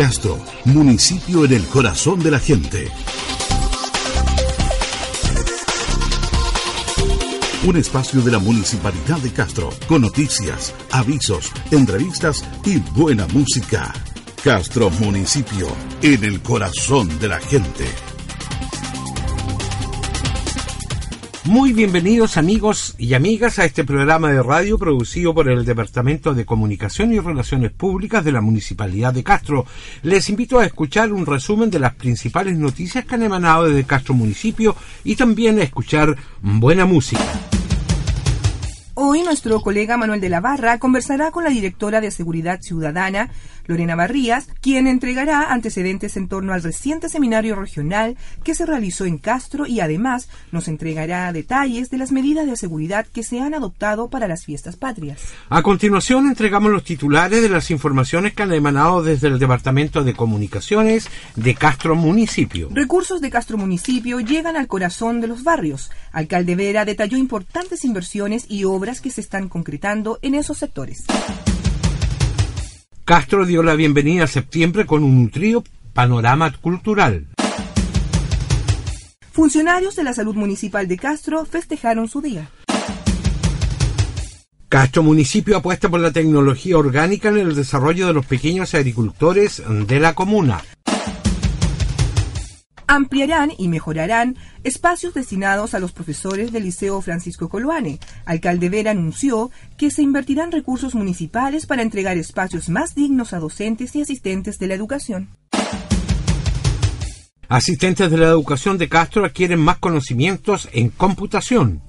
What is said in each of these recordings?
Castro, municipio en el corazón de la gente. Un espacio de la Municipalidad de Castro, con noticias, avisos, entrevistas y buena música. Castro Municipio, en el corazón de la gente. Muy bienvenidos amigos y amigas a este programa de radio producido por el Departamento de Comunicación y Relaciones Públicas de la Municipalidad de Castro. Les invito a escuchar un resumen de las principales noticias que han emanado desde Castro Municipio y también a escuchar buena música. Hoy nuestro colega Manuel de la Barra conversará con la directora de Seguridad Ciudadana, Lorena Barrías, quien entregará antecedentes en torno al reciente seminario regional que se realizó en Castro y además nos entregará detalles de las medidas de seguridad que se han adoptado para las fiestas patrias. A continuación entregamos los titulares de las informaciones que han emanado desde el Departamento de Comunicaciones de Castro Municipio. Recursos de Castro Municipio llegan al corazón de los barrios. Alcalde Vera detalló importantes inversiones y obras que se están concretando en esos sectores. Castro dio la bienvenida a septiembre con un nutrido panorama cultural. Funcionarios de la salud municipal de Castro festejaron su día. Castro Municipio apuesta por la tecnología orgánica en el desarrollo de los pequeños agricultores de la comuna ampliarán y mejorarán espacios destinados a los profesores del Liceo Francisco Coloane. Alcalde Vera anunció que se invertirán recursos municipales para entregar espacios más dignos a docentes y asistentes de la educación. Asistentes de la educación de Castro adquieren más conocimientos en computación.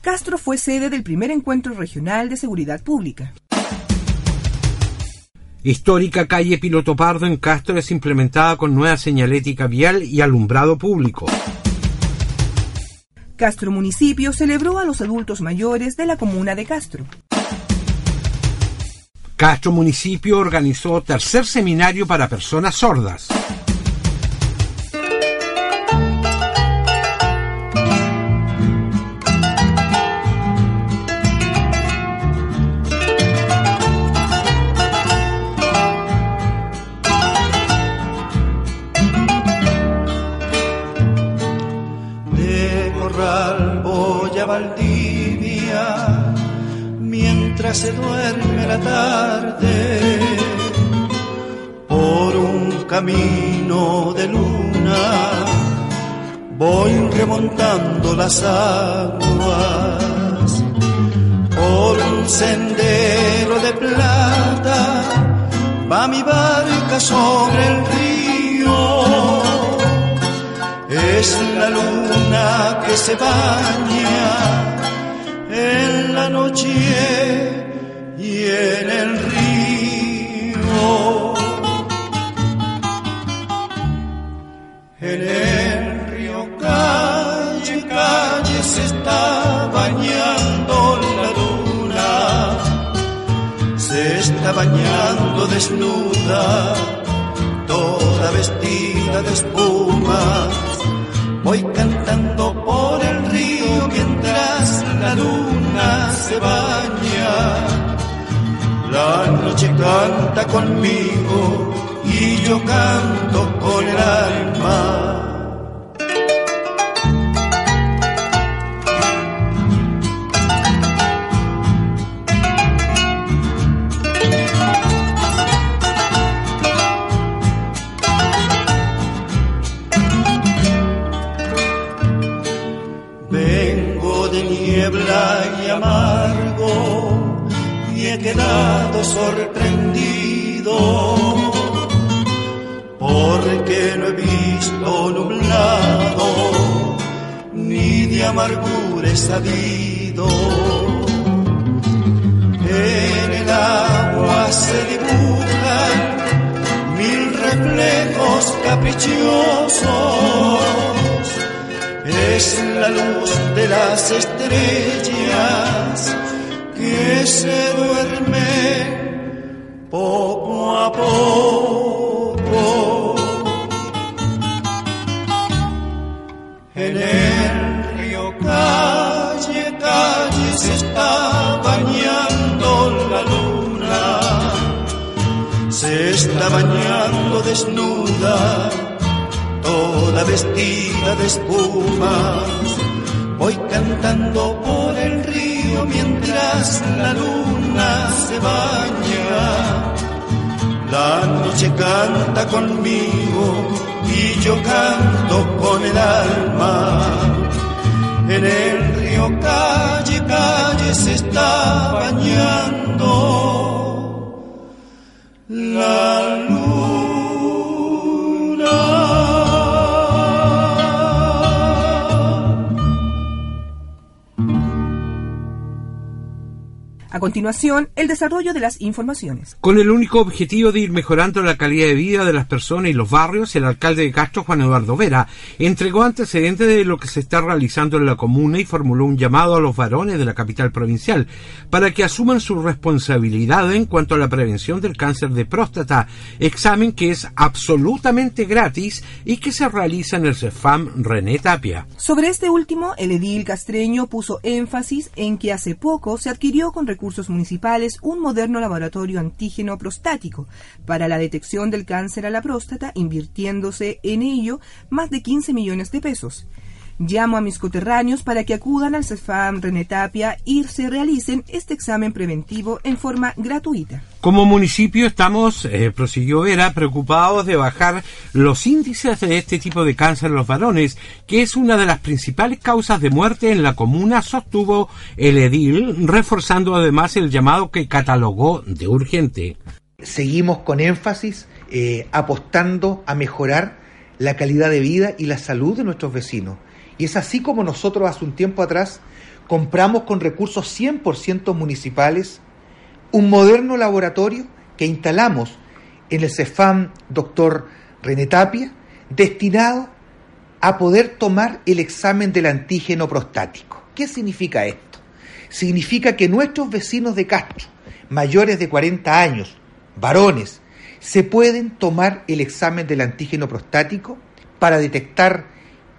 Castro fue sede del primer encuentro regional de seguridad pública. Histórica calle Piloto Pardo en Castro es implementada con nueva señalética vial y alumbrado público. Castro Municipio celebró a los adultos mayores de la comuna de Castro. Castro Municipio organizó tercer seminario para personas sordas. Aguas por un sendero de plata va mi barca sobre el río. Es la luna que se baña en la noche y en el bañando desnuda, toda vestida de espuma. Voy cantando por el río mientras la luna se baña la noche canta conmigo y yo canto con el alma. Sorprendido porque no he visto nublado ni de amargura he sabido. En el agua se dibujan mil reflejos caprichosos. Es la luz de las estrellas se duerme poco a poco. En el río calle, calle se está bañando la luna, se está bañando desnuda, toda vestida de espumas. Voy cantando mientras la luna se baña. La noche canta conmigo y yo canto con el alma. En el río calle, calle se está bañando la A continuación, el desarrollo de las informaciones. Con el único objetivo de ir mejorando la calidad de vida de las personas y los barrios, el alcalde de Castro, Juan Eduardo Vera, entregó antecedentes de lo que se está realizando en la comuna y formuló un llamado a los varones de la capital provincial para que asuman su responsabilidad en cuanto a la prevención del cáncer de próstata, examen que es absolutamente gratis y que se realiza en el CEFAM René Tapia. Sobre este último, el edil castreño puso énfasis en que hace poco se adquirió con recursos municipales un moderno laboratorio antígeno prostático para la detección del cáncer a la próstata, invirtiéndose en ello más de 15 millones de pesos. Llamo a mis coterráneos para que acudan al CEFAM Renetapia y se realicen este examen preventivo en forma gratuita. Como municipio estamos, eh, prosiguió Vera, preocupados de bajar los índices de este tipo de cáncer en los varones, que es una de las principales causas de muerte en la comuna, sostuvo el edil, reforzando además el llamado que catalogó de urgente. Seguimos con énfasis eh, apostando a mejorar la calidad de vida y la salud de nuestros vecinos y es así como nosotros hace un tiempo atrás compramos con recursos 100% municipales un moderno laboratorio que instalamos en el CEFAM Dr. René Tapia, destinado a poder tomar el examen del antígeno prostático. ¿Qué significa esto? Significa que nuestros vecinos de Castro, mayores de 40 años, varones, se pueden tomar el examen del antígeno prostático para detectar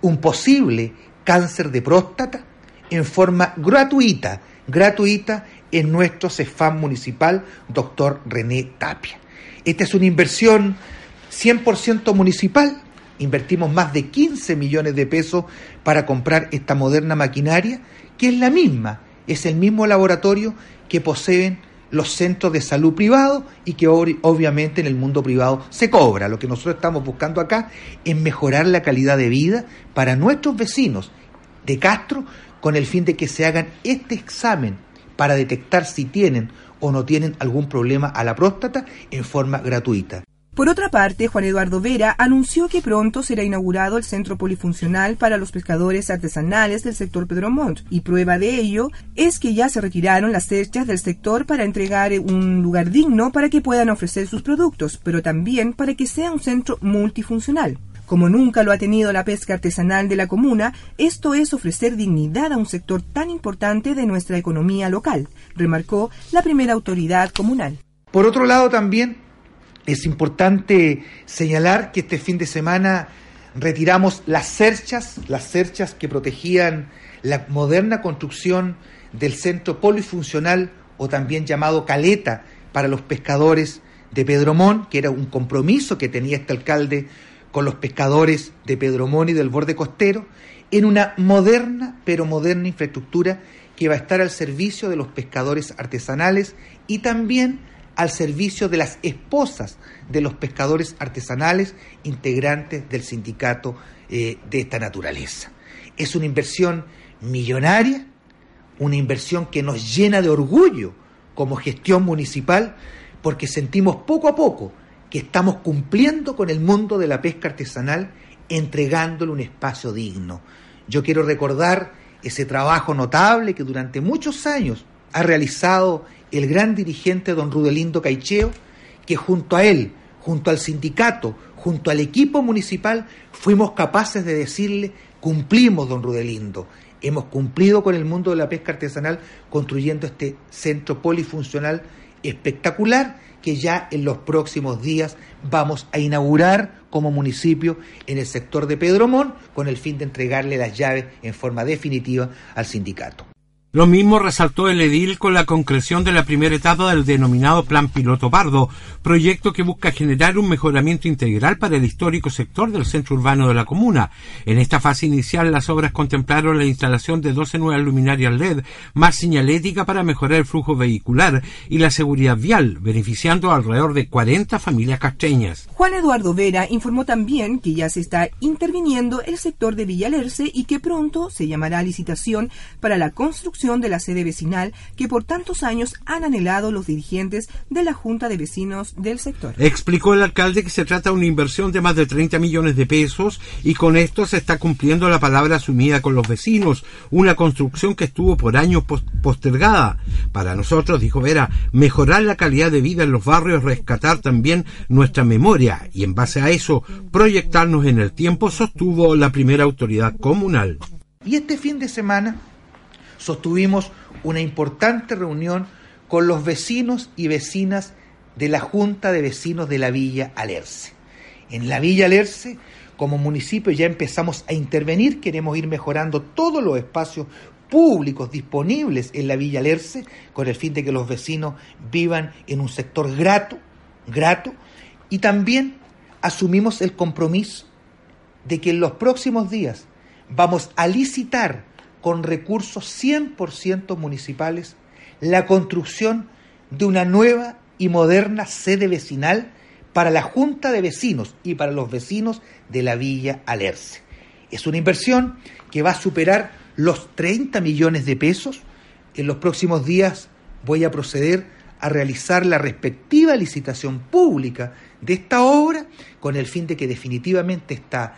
un posible cáncer de próstata en forma gratuita, gratuita en nuestro CEFAM municipal, doctor René Tapia. Esta es una inversión 100% municipal. Invertimos más de 15 millones de pesos para comprar esta moderna maquinaria, que es la misma, es el mismo laboratorio que poseen los centros de salud privados y que obviamente en el mundo privado se cobra. Lo que nosotros estamos buscando acá es mejorar la calidad de vida para nuestros vecinos de Castro con el fin de que se hagan este examen para detectar si tienen o no tienen algún problema a la próstata en forma gratuita. Por otra parte, Juan Eduardo Vera anunció que pronto será inaugurado el centro polifuncional para los pescadores artesanales del sector Pedro Montt, y prueba de ello es que ya se retiraron las cerchas del sector para entregar un lugar digno para que puedan ofrecer sus productos, pero también para que sea un centro multifuncional. Como nunca lo ha tenido la pesca artesanal de la comuna, esto es ofrecer dignidad a un sector tan importante de nuestra economía local, remarcó la primera autoridad comunal. Por otro lado, también es importante señalar que este fin de semana retiramos las cerchas, las cerchas que protegían la moderna construcción del centro polifuncional o también llamado Caleta para los pescadores de Pedromón, que era un compromiso que tenía este alcalde con los pescadores de Pedromón y del borde costero, en una moderna, pero moderna infraestructura que va a estar al servicio de los pescadores artesanales y también al servicio de las esposas de los pescadores artesanales integrantes del sindicato eh, de esta naturaleza. Es una inversión millonaria, una inversión que nos llena de orgullo como gestión municipal, porque sentimos poco a poco que estamos cumpliendo con el mundo de la pesca artesanal, entregándole un espacio digno. Yo quiero recordar ese trabajo notable que durante muchos años ha realizado el gran dirigente don Rudelindo Caicheo, que junto a él, junto al sindicato, junto al equipo municipal, fuimos capaces de decirle, cumplimos, don Rudelindo, hemos cumplido con el mundo de la pesca artesanal construyendo este centro polifuncional espectacular que ya en los próximos días vamos a inaugurar como municipio en el sector de Pedromón con el fin de entregarle las llaves en forma definitiva al sindicato. Lo mismo resaltó el edil con la concreción de la primera etapa del denominado Plan Piloto Pardo, proyecto que busca generar un mejoramiento integral para el histórico sector del centro urbano de la comuna. En esta fase inicial las obras contemplaron la instalación de 12 nuevas luminarias LED, más señalética para mejorar el flujo vehicular y la seguridad vial, beneficiando alrededor de 40 familias castreñas. Juan Eduardo Vera informó también que ya se está interviniendo el sector de Villalerce y que pronto se llamará licitación para la construcción de la sede vecinal que por tantos años han anhelado los dirigentes de la Junta de Vecinos del sector. Explicó el alcalde que se trata de una inversión de más de 30 millones de pesos y con esto se está cumpliendo la palabra asumida con los vecinos, una construcción que estuvo por años postergada. Para nosotros, dijo Vera, mejorar la calidad de vida en los barrios, rescatar también nuestra memoria y en base a eso proyectarnos en el tiempo, sostuvo la primera autoridad comunal. Y este fin de semana sostuvimos una importante reunión con los vecinos y vecinas de la Junta de Vecinos de la Villa Alerce. En la Villa Alerce, como municipio, ya empezamos a intervenir, queremos ir mejorando todos los espacios públicos disponibles en la Villa Alerce, con el fin de que los vecinos vivan en un sector grato, grato, y también asumimos el compromiso de que en los próximos días vamos a licitar con recursos 100% municipales la construcción de una nueva y moderna sede vecinal para la Junta de Vecinos y para los vecinos de la Villa Alerce. Es una inversión que va a superar los 30 millones de pesos. En los próximos días voy a proceder a realizar la respectiva licitación pública de esta obra con el fin de que definitivamente está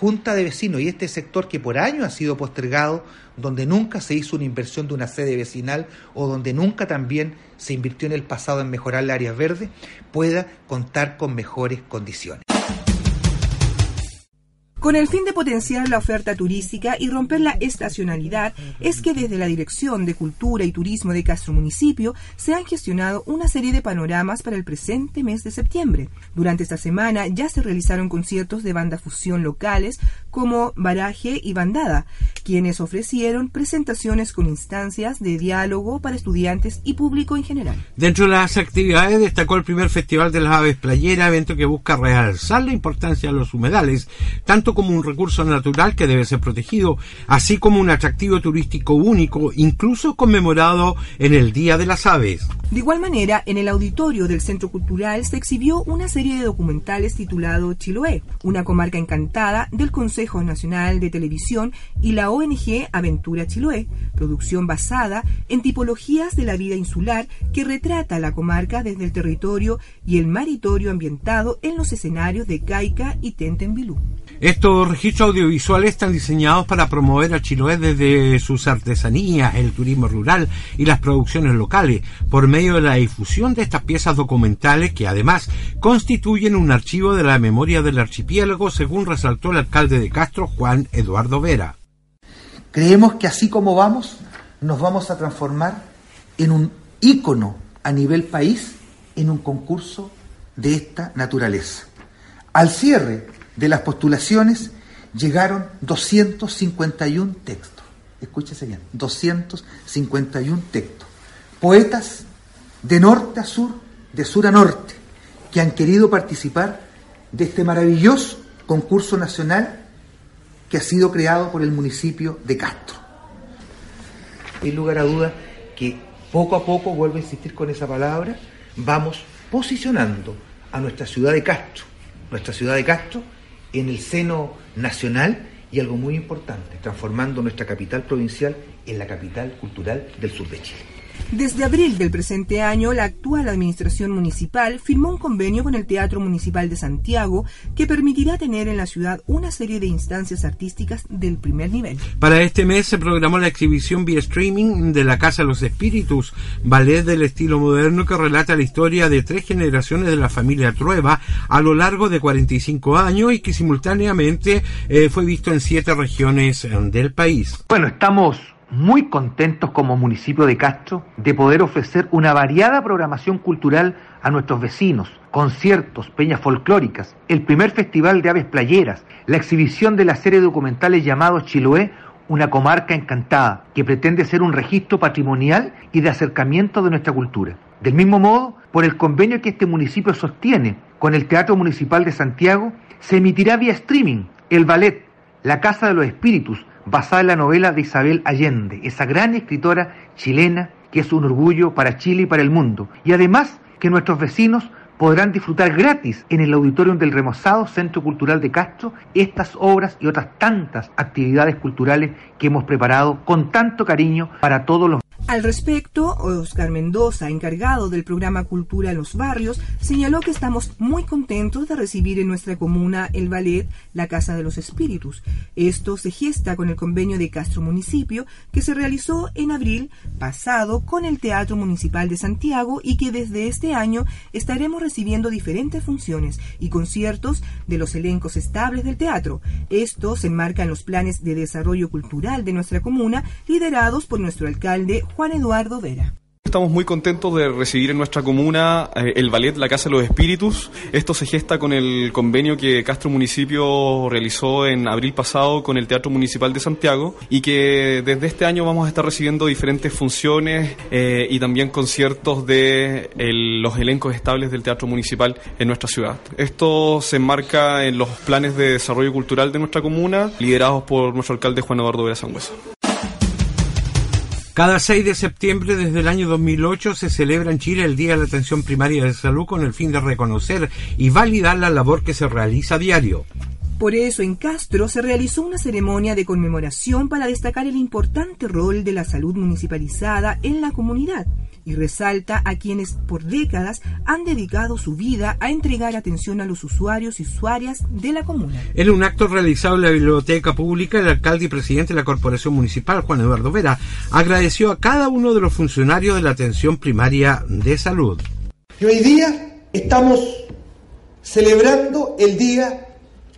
junta de vecinos y este sector que por años ha sido postergado, donde nunca se hizo una inversión de una sede vecinal o donde nunca también se invirtió en el pasado en mejorar las áreas verdes, pueda contar con mejores condiciones. Con el fin de potenciar la oferta turística y romper la estacionalidad, es que desde la Dirección de Cultura y Turismo de Castro Municipio se han gestionado una serie de panoramas para el presente mes de septiembre. Durante esta semana ya se realizaron conciertos de banda fusión locales como Baraje y Bandada, quienes ofrecieron presentaciones con instancias de diálogo para estudiantes y público en general. Dentro de las actividades destacó el primer Festival de las Aves Playera, evento que busca realzar la importancia de los humedales, tanto como un recurso natural que debe ser protegido, así como un atractivo turístico único, incluso conmemorado en el Día de las Aves. De igual manera, en el auditorio del Centro Cultural se exhibió una serie de documentales titulado Chiloé, una comarca encantada del Consejo Nacional de Televisión y la ONG Aventura Chiloé, producción basada en tipologías de la vida insular que retrata la comarca desde el territorio y el maritorio ambientado en los escenarios de Caica y Tentenbilú. Estos registros audiovisuales están diseñados para promover a Chiloé desde sus artesanías, el turismo rural y las producciones locales, por medio de la difusión de estas piezas documentales que además constituyen un archivo de la memoria del archipiélago, según resaltó el alcalde de Castro, Juan Eduardo Vera. Creemos que así como vamos, nos vamos a transformar en un ícono a nivel país en un concurso de esta naturaleza. Al cierre de las postulaciones llegaron 251 textos. Escúchese bien, 251 textos. Poetas de norte a sur, de sur a norte, que han querido participar de este maravilloso concurso nacional que ha sido creado por el municipio de Castro. En lugar a duda que poco a poco, vuelvo a insistir con esa palabra, vamos posicionando a nuestra ciudad de Castro, nuestra ciudad de Castro, en el seno nacional y algo muy importante, transformando nuestra capital provincial en la capital cultural del sur de Chile. Desde abril del presente año, la actual administración municipal firmó un convenio con el Teatro Municipal de Santiago que permitirá tener en la ciudad una serie de instancias artísticas del primer nivel. Para este mes se programó la exhibición vía streaming de La Casa de los Espíritus, ballet del estilo moderno que relata la historia de tres generaciones de la familia Trueba a lo largo de 45 años y que simultáneamente eh, fue visto en siete regiones eh, del país. Bueno, estamos muy contentos como municipio de Castro de poder ofrecer una variada programación cultural a nuestros vecinos, conciertos, peñas folclóricas, el primer festival de aves playeras, la exhibición de la serie documentales llamado Chiloé, una comarca encantada que pretende ser un registro patrimonial y de acercamiento de nuestra cultura. Del mismo modo, por el convenio que este municipio sostiene con el Teatro Municipal de Santiago, se emitirá vía streaming el ballet La Casa de los Espíritus, basada en la novela de Isabel Allende, esa gran escritora chilena que es un orgullo para Chile y para el mundo. Y además que nuestros vecinos podrán disfrutar gratis en el auditorium del remozado Centro Cultural de Castro estas obras y otras tantas actividades culturales que hemos preparado con tanto cariño para todos los al respecto, Oscar Mendoza, encargado del programa Cultura en los Barrios, señaló que estamos muy contentos de recibir en nuestra comuna el ballet La Casa de los Espíritus. Esto se gesta con el convenio de Castro Municipio que se realizó en abril pasado con el Teatro Municipal de Santiago y que desde este año estaremos recibiendo diferentes funciones y conciertos de los elencos estables del teatro. Esto se enmarca en los planes de desarrollo cultural de nuestra comuna liderados por nuestro alcalde Eduardo Vera. Estamos muy contentos de recibir en nuestra comuna eh, el ballet La Casa de los Espíritus. Esto se gesta con el convenio que Castro Municipio realizó en abril pasado con el Teatro Municipal de Santiago y que desde este año vamos a estar recibiendo diferentes funciones eh, y también conciertos de los elencos estables del Teatro Municipal en nuestra ciudad. Esto se enmarca en los planes de desarrollo cultural de nuestra comuna liderados por nuestro alcalde Juan Eduardo Vera Sangüesa. Cada 6 de septiembre desde el año 2008 se celebra en Chile el Día de la Atención Primaria de Salud con el fin de reconocer y validar la labor que se realiza a diario. Por eso en Castro se realizó una ceremonia de conmemoración para destacar el importante rol de la salud municipalizada en la comunidad y resalta a quienes por décadas han dedicado su vida a entregar atención a los usuarios y usuarias de la comuna. En un acto realizado en la Biblioteca Pública, el alcalde y presidente de la Corporación Municipal, Juan Eduardo Vera, agradeció a cada uno de los funcionarios de la atención primaria de salud. Y hoy día estamos celebrando el Día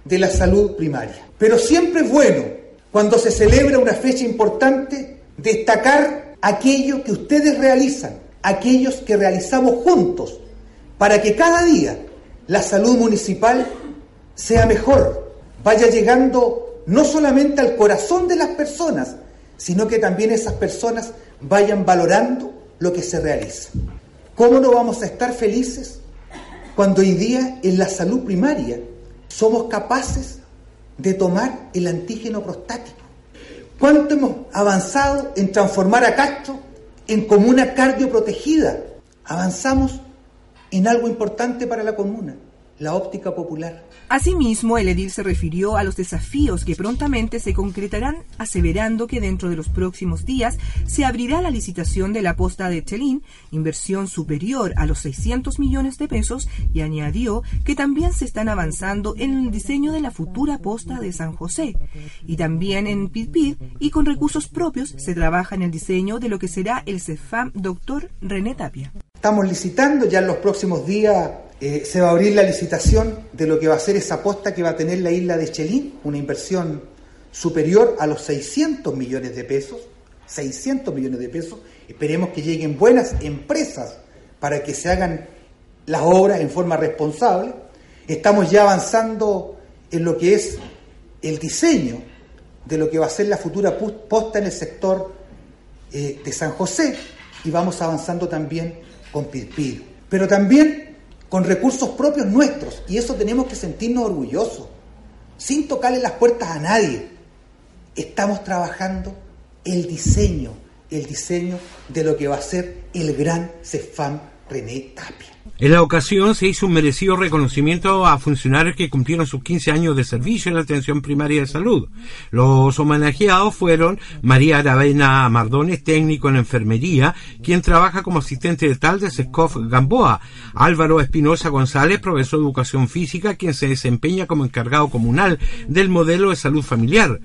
de la Salud Primaria. Pero siempre es bueno, cuando se celebra una fecha importante, destacar aquello que ustedes realizan, aquellos que realizamos juntos, para que cada día la salud municipal sea mejor, vaya llegando no solamente al corazón de las personas, sino que también esas personas vayan valorando lo que se realiza. ¿Cómo no vamos a estar felices cuando hoy día en la salud primaria somos capaces de tomar el antígeno prostático? ¿Cuánto hemos avanzado en transformar a Castro en comuna cardioprotegida? Avanzamos en algo importante para la comuna, la óptica popular. Asimismo, el edil se refirió a los desafíos que prontamente se concretarán, aseverando que dentro de los próximos días se abrirá la licitación de la posta de Chelín, inversión superior a los 600 millones de pesos, y añadió que también se están avanzando en el diseño de la futura posta de San José. Y también en Pidpid y con recursos propios se trabaja en el diseño de lo que será el CEFAM Dr. René Tapia. Estamos licitando ya en los próximos días eh, se va a abrir la licitación de lo que va a ser esa posta que va a tener la isla de Chelín, una inversión superior a los 600 millones de pesos. 600 millones de pesos. Esperemos que lleguen buenas empresas para que se hagan las obras en forma responsable. Estamos ya avanzando en lo que es el diseño de lo que va a ser la futura posta en el sector eh, de San José y vamos avanzando también con Pirpido. Pero también con recursos propios nuestros, y eso tenemos que sentirnos orgullosos, sin tocarle las puertas a nadie. Estamos trabajando el diseño, el diseño de lo que va a ser el gran Cefam René Tapia. En la ocasión se hizo un merecido reconocimiento a funcionarios que cumplieron sus 15 años de servicio en la atención primaria de salud. Los homenajeados fueron María Aravena Mardones, técnico en enfermería, quien trabaja como asistente de tal de SESCOF Gamboa, Álvaro Espinosa González, profesor de educación física, quien se desempeña como encargado comunal del modelo de salud familiar.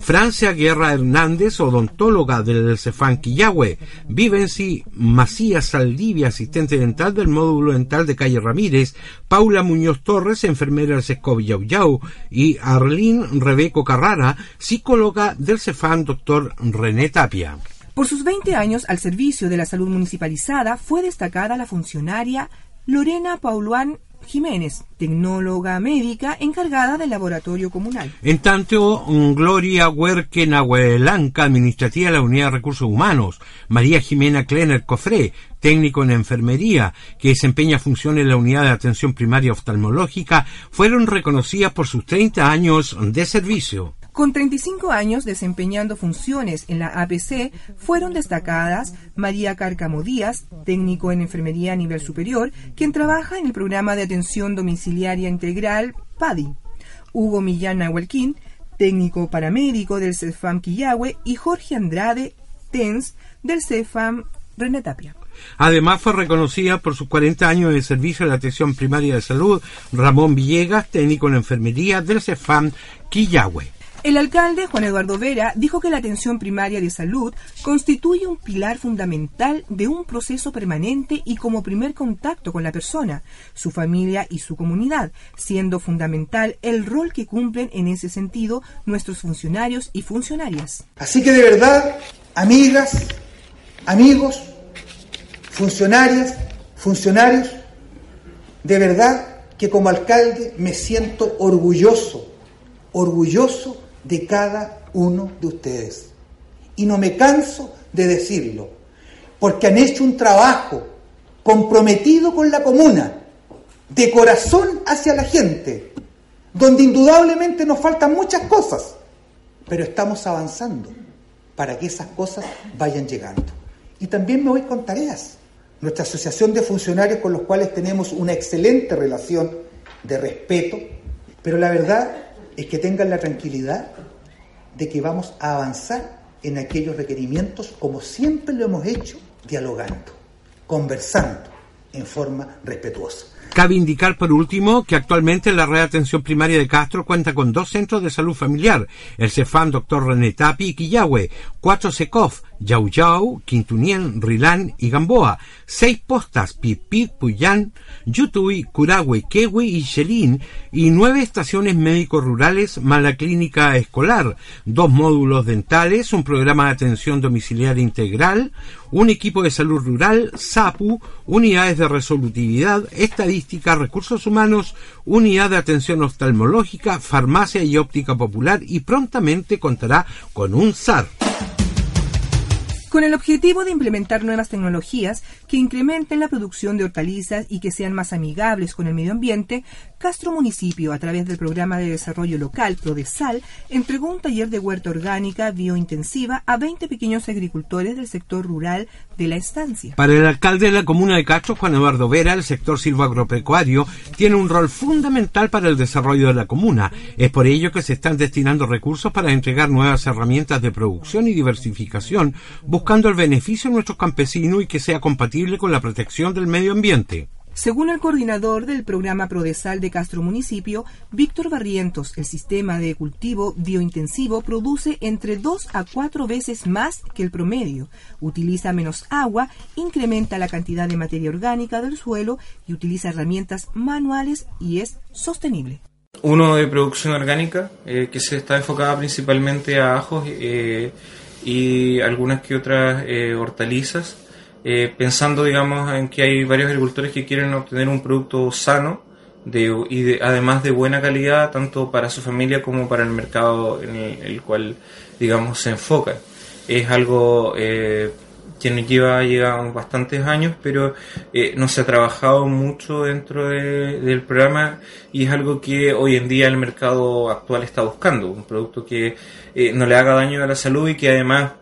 Francia Guerra Hernández, odontóloga del Cefán Quillahue, Vivency Macías Saldivia, asistente dental del módulo dental de Calle Ramírez, Paula Muñoz Torres, enfermera del Sescov Yau y Arlene Rebeco Carrara, psicóloga del Cefán Doctor René Tapia. Por sus 20 años al servicio de la salud municipalizada, fue destacada la funcionaria Lorena Pauluán Jiménez, tecnóloga médica encargada del laboratorio comunal. En tanto, Gloria Huerque Nahuelanca, administrativa de la Unidad de Recursos Humanos, María Jimena Klener Cofré, técnico en enfermería, que desempeña funciones en la Unidad de Atención Primaria Oftalmológica, fueron reconocidas por sus 30 años de servicio. Con 35 años desempeñando funciones en la APC, fueron destacadas María Cárcamo Díaz, técnico en enfermería a nivel superior, quien trabaja en el programa de atención domiciliaria integral PADI, Hugo Millán Nahuelquín, técnico paramédico del CEFAM Quillahue, y Jorge Andrade Tens, del CEFAM Renetapia. Además fue reconocida por sus 40 años de servicio en la atención primaria de salud Ramón Villegas, técnico en enfermería del CEFAM Quillahue. El alcalde Juan Eduardo Vera dijo que la atención primaria de salud constituye un pilar fundamental de un proceso permanente y como primer contacto con la persona, su familia y su comunidad, siendo fundamental el rol que cumplen en ese sentido nuestros funcionarios y funcionarias. Así que de verdad, amigas, amigos, funcionarias, funcionarios, de verdad que como alcalde me siento orgulloso, orgulloso de cada uno de ustedes. Y no me canso de decirlo, porque han hecho un trabajo comprometido con la comuna, de corazón hacia la gente, donde indudablemente nos faltan muchas cosas, pero estamos avanzando para que esas cosas vayan llegando. Y también me voy con tareas. Nuestra asociación de funcionarios con los cuales tenemos una excelente relación de respeto, pero la verdad es que tengan la tranquilidad de que vamos a avanzar en aquellos requerimientos como siempre lo hemos hecho, dialogando, conversando en forma respetuosa. Cabe indicar por último que actualmente la red de atención primaria de Castro cuenta con dos centros de salud familiar, el Cefam Dr. René Tapi y Quillahue, cuatro SECOF, Yau Yau, Quintunien, Rilán y Gamboa, seis postas, Pipit, Puyán, Yutui, Curahue, Kewe y Xelín, y nueve estaciones médicos rurales más la clínica escolar, dos módulos dentales, un programa de atención domiciliaria integral, un equipo de salud rural, SAPU, unidades de resolutividad, estadística, recursos humanos, unidad de atención oftalmológica, farmacia y óptica popular y prontamente contará con un SAR con el objetivo de implementar nuevas tecnologías que incrementen la producción de hortalizas y que sean más amigables con el medio ambiente, Castro Municipio, a través del Programa de Desarrollo Local PRODESAL, entregó un taller de huerta orgánica biointensiva a 20 pequeños agricultores del sector rural de la estancia. Para el alcalde de la comuna de Castro, Juan Eduardo Vera, el sector silvagropecuario tiene un rol fundamental para el desarrollo de la comuna. Es por ello que se están destinando recursos para entregar nuevas herramientas de producción y diversificación, buscando el beneficio de nuestros campesinos y que sea compatible con la protección del medio ambiente. Según el coordinador del programa Prodesal de Castro Municipio, Víctor Barrientos, el sistema de cultivo biointensivo produce entre dos a cuatro veces más que el promedio, utiliza menos agua, incrementa la cantidad de materia orgánica del suelo y utiliza herramientas manuales y es sostenible. Uno de producción orgánica eh, que se está enfocada principalmente a ajos eh, y algunas que otras eh, hortalizas eh, pensando, digamos, en que hay varios agricultores que quieren obtener un producto sano de, y además de buena calidad, tanto para su familia como para el mercado en el, cual, digamos, se enfoca. Es algo eh, nos lleva, lleva bastantes años, pero eh, no se ha trabajado mucho dentro del programa y es algo que hoy en día el mercado actual está buscando, un producto que eh, no le haga daño a la salud y que además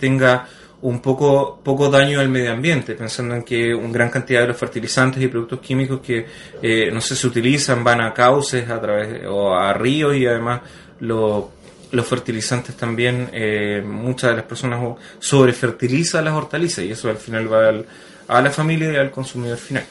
tenga un poco, poco daño al medio ambiente, pensando en que una gran cantidad de los fertilizantes y productos químicos que eh, no sé, se utilizan van a cauces a través o a ríos y además los fertilizantes también, eh, muchas de las personas sobrefertilizan las hortalizas y eso al final va a la familia y al consumidor final.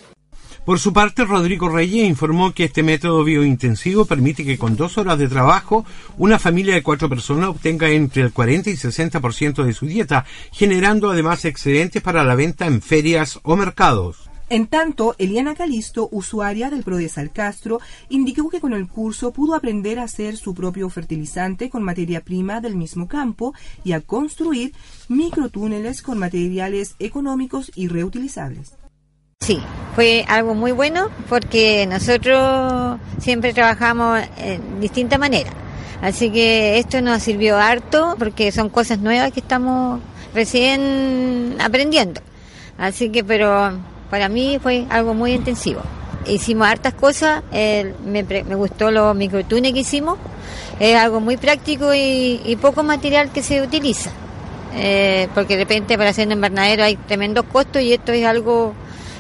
Por su parte, Rodrigo Reyes informó que este método biointensivo permite que con dos horas de trabajo una familia de cuatro personas obtenga entre el 40 y 60% de su dieta, generando además excedentes para la venta en ferias o mercados. En tanto, Eliana Calisto, usuaria del Prodesal Castro, indicó que con el curso pudo aprender a hacer su propio fertilizante con materia prima del mismo campo y a construir microtúneles con materiales económicos y reutilizables. Sí, fue algo muy bueno porque nosotros siempre trabajamos en distinta manera. Así que esto nos sirvió harto porque son cosas nuevas que estamos recién aprendiendo. Así que, pero para mí fue algo muy intensivo. Hicimos hartas cosas, me, gustó los microtunes que hicimos, es algo muy práctico y, poco material que se utiliza. Eh, porque de repente para hacer un invernadero hay tremendos costos y esto es algo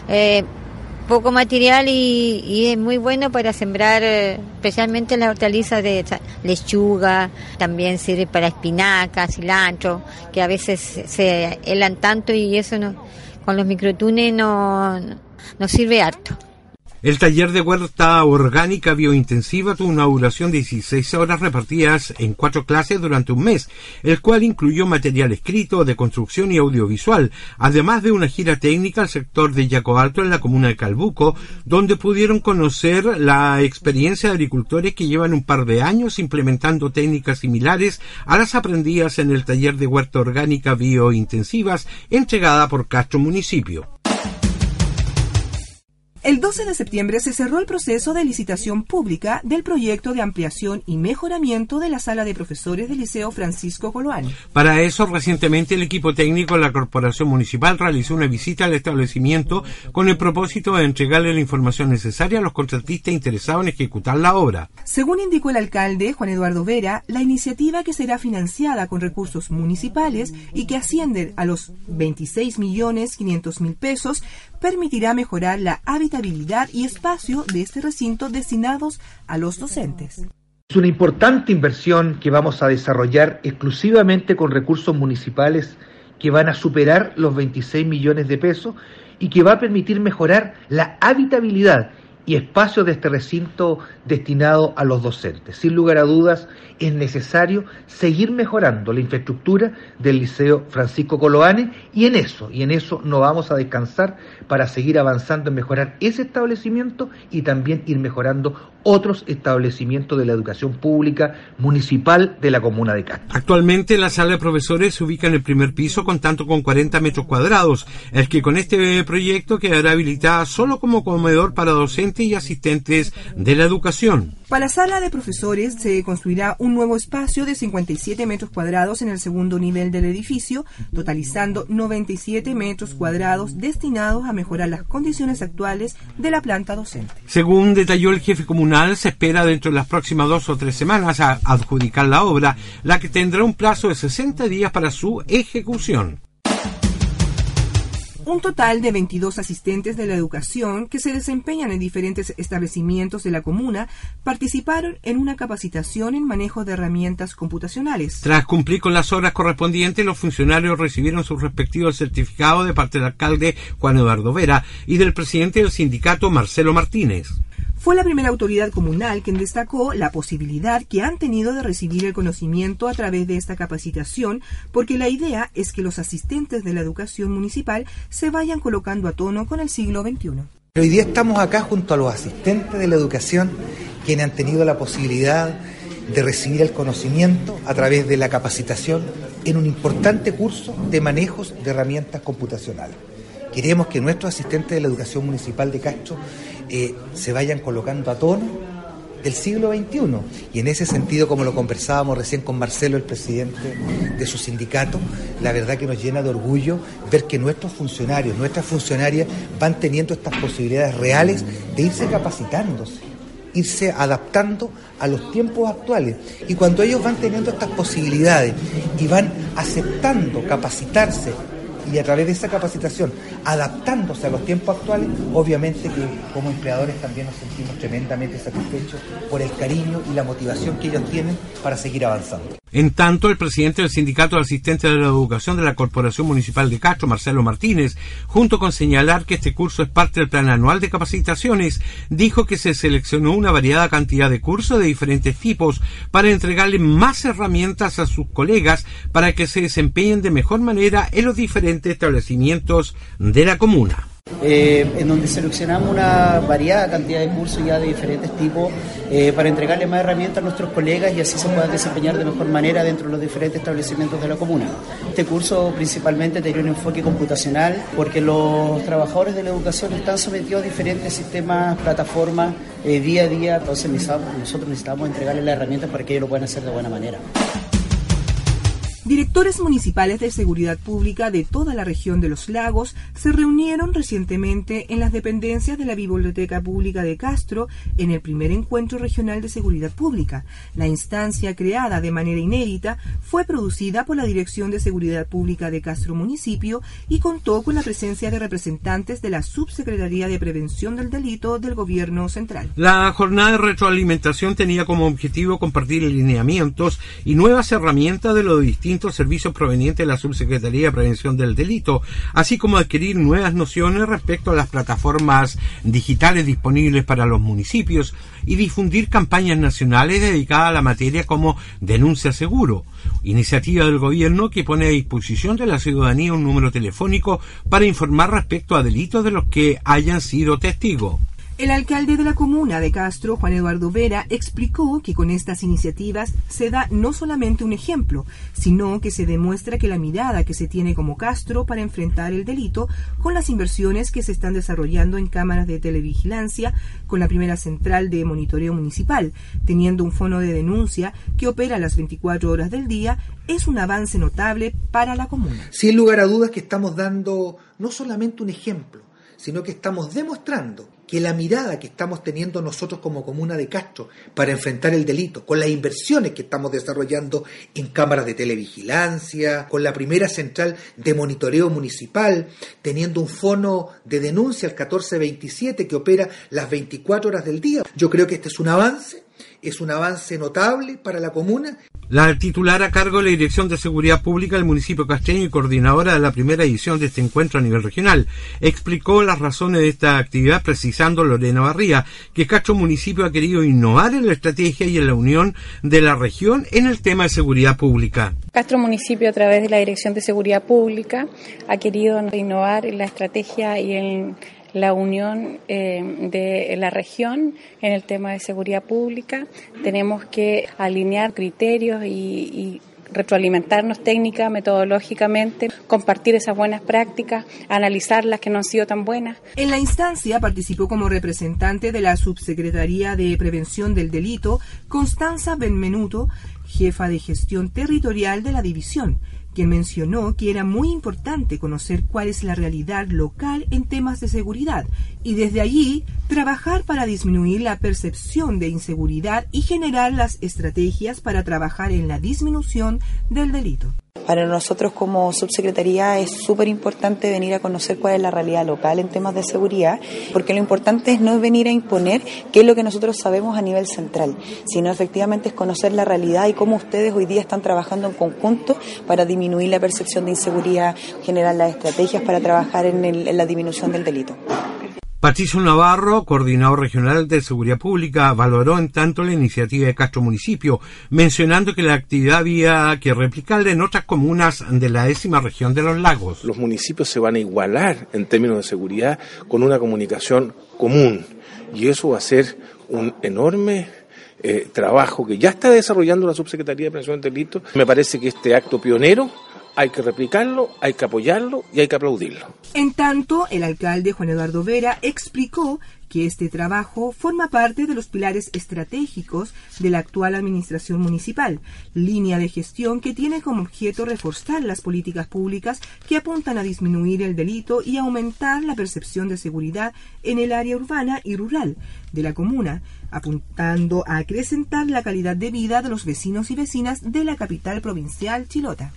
eh, poco material y, es muy bueno para sembrar eh, especialmente las hortalizas de lechuga, también sirve para espinaca, cilantro, que a veces se helan tanto y eso no, con los microtunes no, no sirve harto. El taller de huerta orgánica biointensiva tuvo una duración de 16 horas repartidas en cuatro clases durante un mes, el cual incluyó material escrito, de construcción y audiovisual, además de una gira técnica al sector de Yaco Alto en la comuna de Calbuco, donde pudieron conocer la experiencia de agricultores que llevan un par de años implementando técnicas similares a las aprendidas en el taller de huerta orgánica biointensivas entregada por Castro Municipio. El 12 de septiembre se cerró el proceso de licitación pública del proyecto de ampliación y mejoramiento de la sala de profesores del Liceo Francisco Coloani. Para eso, recientemente el equipo técnico de la Corporación Municipal realizó una visita al establecimiento con el propósito de entregarle la información necesaria a los contratistas interesados en ejecutar la obra. Según indicó el alcalde Juan Eduardo Vera, la iniciativa que será financiada con recursos municipales y que ascienden a los 26 millones 500 mil pesos permitirá mejorar la habitabilidad y espacio de este recinto destinados a los docentes. Es una importante inversión que vamos a desarrollar exclusivamente con recursos municipales que van a superar los 26 millones de pesos y que va a permitir mejorar la habitabilidad y espacio de este recinto destinado a los docentes. Sin lugar a dudas, es necesario seguir mejorando la infraestructura del Liceo Francisco Coloane y en eso, y en eso no vamos a descansar para seguir avanzando en mejorar ese establecimiento y también ir mejorando otros establecimientos de la educación pública municipal de la comuna de Castro. Actualmente la sala de profesores se ubica en el primer piso contando con 40 metros cuadrados, el que con este proyecto quedará habilitada solo como comedor para docentes y asistentes de la educación. Para la sala de profesores se construirá un nuevo espacio de 57 metros cuadrados en el segundo nivel del edificio, totalizando 97 metros cuadrados destinados a mejorar las condiciones actuales de la planta docente. Según detalló el jefe comunal, se espera dentro de las próximas dos o tres semanas a adjudicar la obra, la que tendrá un plazo de 60 días para su ejecución un total de 22 asistentes de la educación que se desempeñan en diferentes establecimientos de la comuna participaron en una capacitación en manejo de herramientas computacionales. Tras cumplir con las horas correspondientes, los funcionarios recibieron sus respectivos certificados de parte del alcalde Juan Eduardo Vera y del presidente del sindicato Marcelo Martínez. Fue la primera autoridad comunal quien destacó la posibilidad que han tenido de recibir el conocimiento a través de esta capacitación, porque la idea es que los asistentes de la educación municipal se vayan colocando a tono con el siglo XXI. Hoy día estamos acá junto a los asistentes de la educación, quienes han tenido la posibilidad de recibir el conocimiento a través de la capacitación en un importante curso de manejos de herramientas computacionales. Queremos que nuestros asistentes de la educación municipal de Castro eh, se vayan colocando a tono del siglo XXI. Y en ese sentido, como lo conversábamos recién con Marcelo, el presidente de su sindicato, la verdad que nos llena de orgullo ver que nuestros funcionarios, nuestras funcionarias van teniendo estas posibilidades reales de irse capacitándose, irse adaptando a los tiempos actuales. Y cuando ellos van teniendo estas posibilidades y van aceptando capacitarse, y a través de esa capacitación, adaptándose a los tiempos actuales, obviamente que como empleadores también nos sentimos tremendamente satisfechos por el cariño y la motivación que ellos tienen para seguir avanzando. En tanto, el presidente del Sindicato de Asistentes de la Educación de la Corporación Municipal de Castro, Marcelo Martínez, junto con señalar que este curso es parte del plan anual de capacitaciones, dijo que se seleccionó una variada cantidad de cursos de diferentes tipos para entregarle más herramientas a sus colegas para que se desempeñen de mejor manera en los diferentes establecimientos la comuna. eh, en donde seleccionamos una variada cantidad de cursos ya de diferentes tipos eh, para entregarle más herramientas a nuestros colegas y así se puedan desempeñar de mejor manera dentro de los diferentes establecimientos de la comuna. Este curso principalmente tiene un enfoque computacional porque los trabajadores de la educación están sometidos a diferentes sistemas, plataformas, eh, día a día, entonces nosotros necesitamos entregarles las herramientas para que ellos lo puedan hacer de buena manera. Directores municipales de seguridad pública de toda la región de los lagos se reunieron recientemente en las dependencias de la Biblioteca Pública de Castro en el primer encuentro regional de seguridad pública. La instancia creada de manera inédita fue producida por la Dirección de Seguridad Pública de Castro Municipio y contó con la presencia de representantes de la Subsecretaría de Prevención del Delito del Gobierno Central. La jornada de retroalimentación tenía como objetivo compartir lineamientos y nuevas herramientas de los distintos servicios provenientes de la Subsecretaría de Prevención del Delito, así como adquirir nuevas nociones respecto a las plataformas digitales disponibles para los municipios y difundir campañas nacionales dedicadas a la materia como Denuncia Seguro, iniciativa del gobierno que pone a disposición de la ciudadanía un número telefónico para informar respecto a delitos de los que hayan sido testigos. El alcalde de la comuna de Castro, Juan Eduardo Vera, explicó que con estas iniciativas se da no solamente un ejemplo, sino que se demuestra que la mirada que se tiene como Castro para enfrentar el delito, con las inversiones que se están desarrollando en cámaras de televigilancia, con la primera central de monitoreo municipal, teniendo un fono de denuncia que opera las 24 horas del día, es un avance notable para la comuna. Sin lugar a dudas que estamos dando no solamente un ejemplo, sino que estamos demostrando que la mirada que estamos teniendo nosotros como comuna de Castro para enfrentar el delito, con las inversiones que estamos desarrollando en cámaras de televigilancia, con la primera central de monitoreo municipal, teniendo un fono de denuncia, el 1427, que opera las 24 horas del día. Yo creo que este es un avance es un avance notable para la comuna. La titular a cargo de la Dirección de Seguridad Pública del municipio casteño y coordinadora de la primera edición de este encuentro a nivel regional explicó las razones de esta actividad precisando Lorena Barría que Castro Municipio ha querido innovar en la estrategia y en la unión de la región en el tema de seguridad pública. Castro Municipio a través de la Dirección de Seguridad Pública ha querido innovar en la estrategia y en la unión eh, de la región en el tema de seguridad pública. Tenemos que alinear criterios y, retroalimentarnos técnica, metodológicamente, compartir esas buenas prácticas, analizar las que no han sido tan buenas. En la instancia participó como representante de la Subsecretaría de Prevención del Delito Constanza Benmenuto, jefa de gestión territorial de la división, quien mencionó que era muy importante conocer cuál es la realidad local en temas de seguridad y desde allí trabajar para disminuir la percepción de inseguridad y generar las estrategias para trabajar en la disminución del delito. Para nosotros como subsecretaría es súper importante venir a conocer cuál es la realidad local en temas de seguridad, porque lo importante es no venir a imponer qué es lo que nosotros sabemos a nivel central, sino efectivamente es conocer la realidad y cómo ustedes hoy día están trabajando en conjunto para disminuir la percepción de inseguridad, generar las estrategias para trabajar en, en la disminución del delito. Patricio Navarro, coordinador regional de Seguridad Pública, valoró en tanto la iniciativa de Castro Municipio, mencionando que la actividad había que replicarla en otras comunas de la décima región de los lagos. Los municipios se van a igualar en términos de seguridad con una comunicación común y eso va a ser un enorme eh, trabajo que ya está desarrollando la Subsecretaría de Prevención del Delito. Me parece que este acto pionero hay que replicarlo, hay que apoyarlo y hay que aplaudirlo. En tanto, el alcalde Juan Eduardo Vera explicó que este trabajo forma parte de los pilares estratégicos de la actual administración municipal, línea de gestión que tiene como objeto reforzar las políticas públicas que apuntan a disminuir el delito y aumentar la percepción de seguridad en el área urbana y rural de la comuna, apuntando a acrecentar la calidad de vida de los vecinos y vecinas de la capital provincial Chilota.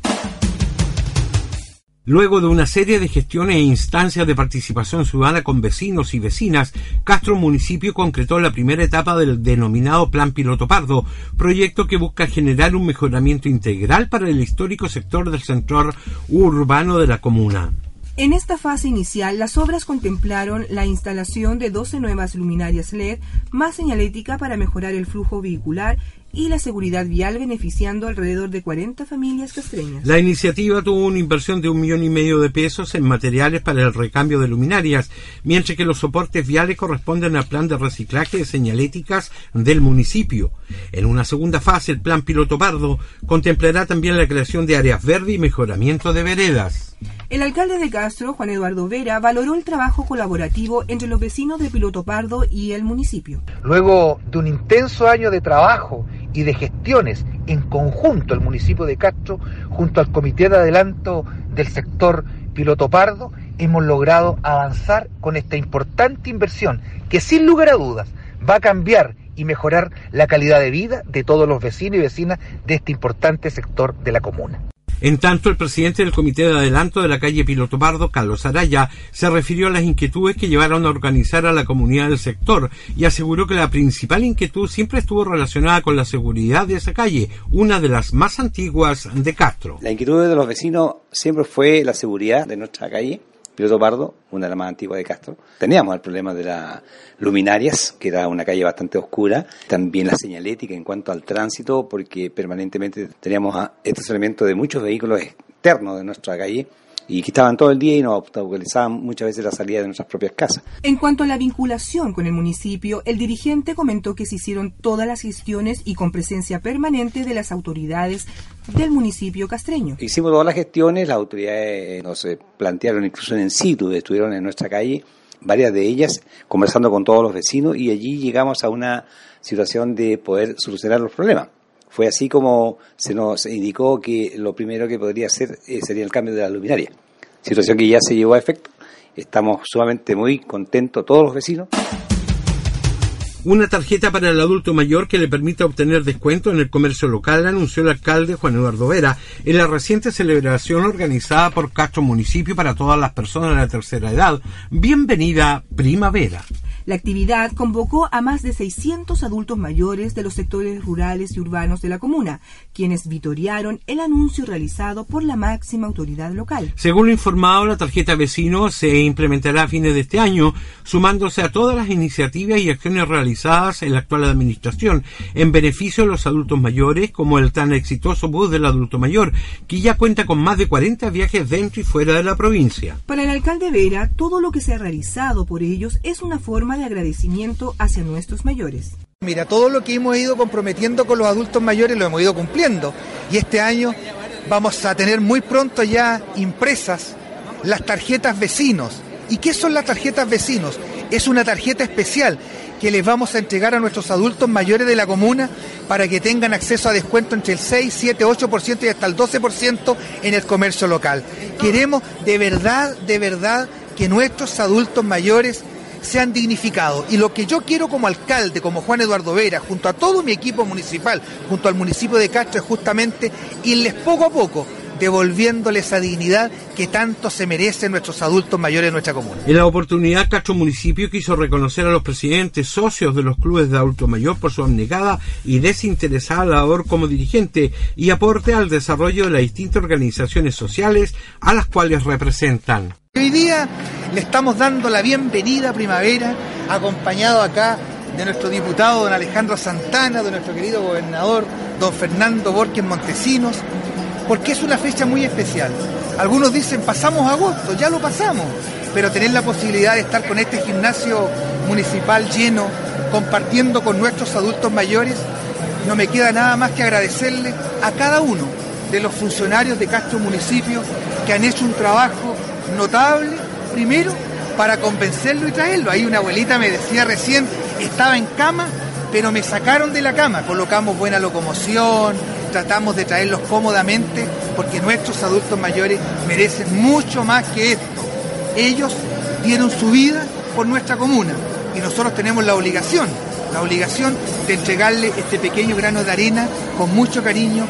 Luego de una serie de gestiones e instancias de participación ciudadana con vecinos y vecinas, Castro Municipio concretó la primera etapa del denominado Plan Piloto Pardo, proyecto que busca generar un mejoramiento integral para el histórico sector del sector urbano de la comuna. En esta fase inicial, las obras contemplaron la instalación de 12 nuevas luminarias LED, más señalética para mejorar el flujo vehicular y la seguridad vial beneficiando alrededor de 40 familias castreñas. La iniciativa tuvo una inversión de un millón y medio de pesos en materiales para el recambio de luminarias, mientras que los soportes viales corresponden al plan de reciclaje de señaléticas del municipio. En una segunda fase, el plan piloto pardo contemplará también la creación de áreas verdes y mejoramiento de veredas. El alcalde de Castro, Juan Eduardo Vera, valoró el trabajo colaborativo entre los vecinos de Piloto Pardo y el municipio. Luego de un intenso año de trabajo y de gestiones en conjunto el municipio de Castro junto al comité de adelanto del sector Piloto Pardo, hemos logrado avanzar con esta importante inversión que sin lugar a dudas va a cambiar y mejorar la calidad de vida de todos los vecinos y vecinas de este importante sector de la comuna. En tanto, el presidente del Comité de Adelanto de la calle Piloto Pardo, Carlos Araya, se refirió a las inquietudes que llevaron a organizar a la comunidad del sector y aseguró que la principal inquietud siempre estuvo relacionada con la seguridad de esa calle, una de las más antiguas de Castro. La inquietud de los vecinos siempre fue la seguridad de nuestra calle Piloto Pardo, una de las más antiguas de Castro. Teníamos el problema de las luminarias, que era una calle bastante oscura, también la señalética en cuanto al tránsito, porque permanentemente teníamos estacionamiento de muchos vehículos externos de nuestra calle y que estaban todo el día y nos obstaculizaban muchas veces la salida de nuestras propias casas. En cuanto a la vinculación con el municipio, el dirigente comentó que se hicieron todas las gestiones y con presencia permanente de las autoridades del municipio castreño. Hicimos todas las gestiones, las autoridades eh, nos eh, plantearon incluso en situ, estuvieron en nuestra calle, varias de ellas, conversando con todos los vecinos y allí llegamos a una situación de poder solucionar los problemas. Fue así como se nos indicó que lo primero que podría hacer eh, sería el cambio de la luminaria. Situación que ya se llevó a efecto. Estamos sumamente muy contentos todos los vecinos. Una tarjeta para el adulto mayor que le permita obtener descuento en el comercio local anunció el alcalde Juan Eduardo Vera en la reciente celebración organizada por Castro Municipio para todas las personas de la tercera edad. Bienvenida Primavera. La actividad convocó a más de 600 adultos mayores de los sectores rurales y urbanos de la comuna, quienes vitoriaron el anuncio realizado por la máxima autoridad local. Según lo informado, la tarjeta vecino se implementará a fines de este año, sumándose a todas las iniciativas y acciones realizadas en la actual administración en beneficio de los adultos mayores, como el tan exitoso bus del adulto mayor, que ya cuenta con más de 40 viajes dentro y fuera de la provincia. Para el alcalde Vera, todo lo que se ha realizado por ellos es una forma de agradecimiento hacia nuestros mayores. Mira, todo lo que hemos ido comprometiendo con los adultos mayores lo hemos ido cumpliendo. Y este año vamos a tener muy pronto ya impresas las tarjetas vecinos. ¿Y qué son las tarjetas vecinos? Es una tarjeta especial que les vamos a entregar a nuestros adultos mayores de la comuna para que tengan acceso a descuento entre el 6, 7, 8% y hasta el 12% en el comercio local. Queremos de verdad, de verdad que nuestros adultos mayores sean dignificados. Y lo que yo quiero como alcalde, como Juan Eduardo Vera, junto a todo mi equipo municipal, junto al municipio de Castro, es justamente irles poco a poco devolviéndoles esa dignidad que tanto se merecen nuestros adultos mayores de nuestra comuna. En la oportunidad, Castro Municipio quiso reconocer a los presidentes socios de los clubes de adulto mayor por su abnegada y desinteresada labor como dirigente y aporte al desarrollo de las distintas organizaciones sociales a las cuales representan. Hoy día le estamos dando la bienvenida a primavera, acompañado acá de nuestro diputado don Alejandro Santana, de nuestro querido gobernador don Fernando Borges Montesinos, porque es una fecha muy especial. Algunos dicen, pasamos agosto, ya lo pasamos, pero tener la posibilidad de estar con este gimnasio municipal lleno, compartiendo con nuestros adultos mayores, no me queda nada más que agradecerle a cada uno de los funcionarios de Castro Municipio que han hecho un trabajo notable, primero, para convencerlo y traerlo. Ahí una abuelita me decía recién, estaba en cama, pero me sacaron de la cama, colocamos buena locomoción, tratamos de traerlos cómodamente, porque nuestros adultos mayores merecen mucho más que esto. Ellos dieron su vida por nuestra comuna y nosotros tenemos la obligación, la obligación de entregarle este pequeño grano de arena con mucho cariño.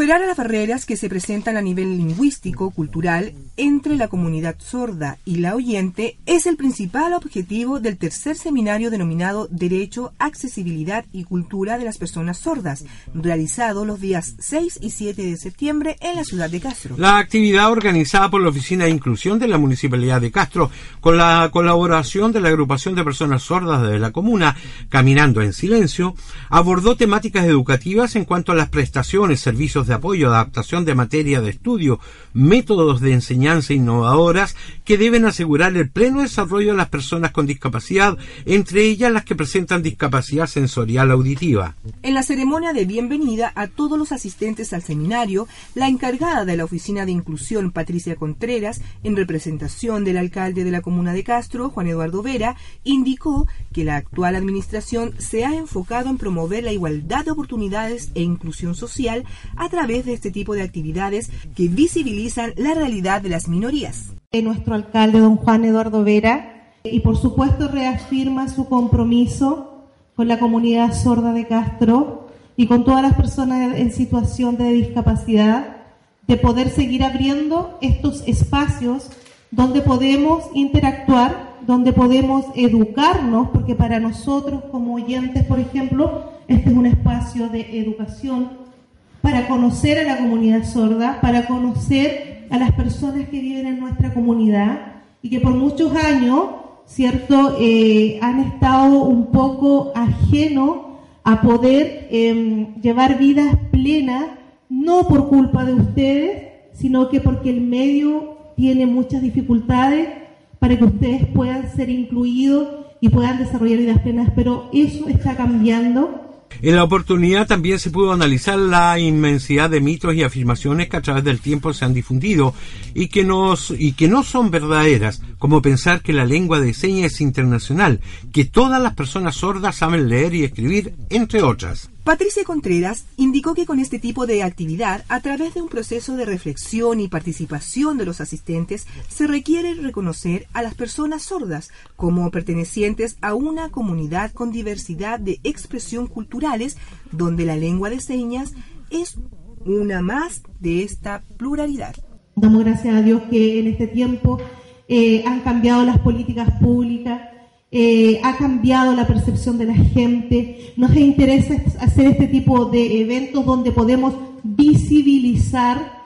Superar las barreras que se presentan a nivel lingüístico, cultural entre la comunidad sorda y la oyente es el principal objetivo del tercer seminario denominado Derecho, Accesibilidad y Cultura de las Personas Sordas, realizado los días 6 y 7 de septiembre en la ciudad de Castro. La actividad organizada por la Oficina de Inclusión de la Municipalidad de Castro, con la colaboración de la agrupación de personas sordas de la comuna, Caminando en Silencio, abordó temáticas educativas en cuanto a las prestaciones, servicios de apoyo, adaptación de materia de estudio, métodos de enseñanza innovadoras que deben asegurar el pleno desarrollo de las personas con discapacidad, entre ellas las que presentan discapacidad sensorial auditiva. En la ceremonia de bienvenida a todos los asistentes al seminario, la encargada de la Oficina de Inclusión, Patricia Contreras, en representación del alcalde de la comuna de Castro, Juan Eduardo Vera, indicó que la actual administración se ha enfocado en promover la igualdad de oportunidades e inclusión social a través de este tipo de actividades que visibilizan la realidad de las minorías. Nuestro alcalde, don Juan Eduardo Vera, y por supuesto reafirma su compromiso con la comunidad sorda de Castro y con todas las personas en situación de discapacidad, de poder seguir abriendo estos espacios donde podemos interactuar, donde podemos educarnos, porque para nosotros como oyentes, por ejemplo, este es un espacio de educación para conocer a la comunidad sorda, para conocer a las personas que viven en nuestra comunidad y que por muchos años, ¿cierto?, eh, han estado un poco ajenos a poder em, llevar vidas plenas, no por culpa de ustedes, sino que porque el medio tiene muchas dificultades para que ustedes puedan ser incluidos y puedan desarrollar vidas plenas, pero eso está cambiando en la oportunidad también se pudo analizar la inmensidad de mitos y afirmaciones que a través del tiempo se han difundido y que, y que no son verdaderas, como pensar que la lengua de señas es internacional, que todas las personas sordas saben leer y escribir, entre otras. Patricia Contreras indicó que con este tipo de actividad, a través de un proceso de reflexión y participación de los asistentes, se requiere reconocer a las personas sordas como pertenecientes a una comunidad con diversidad de expresión culturales, donde la lengua de señas es una más de esta pluralidad. Damos gracias a Dios que en este tiempo eh, han cambiado las políticas públicas eh, ha cambiado la percepción de la gente. Nos interesa hacer este tipo de eventos donde podemos visibilizar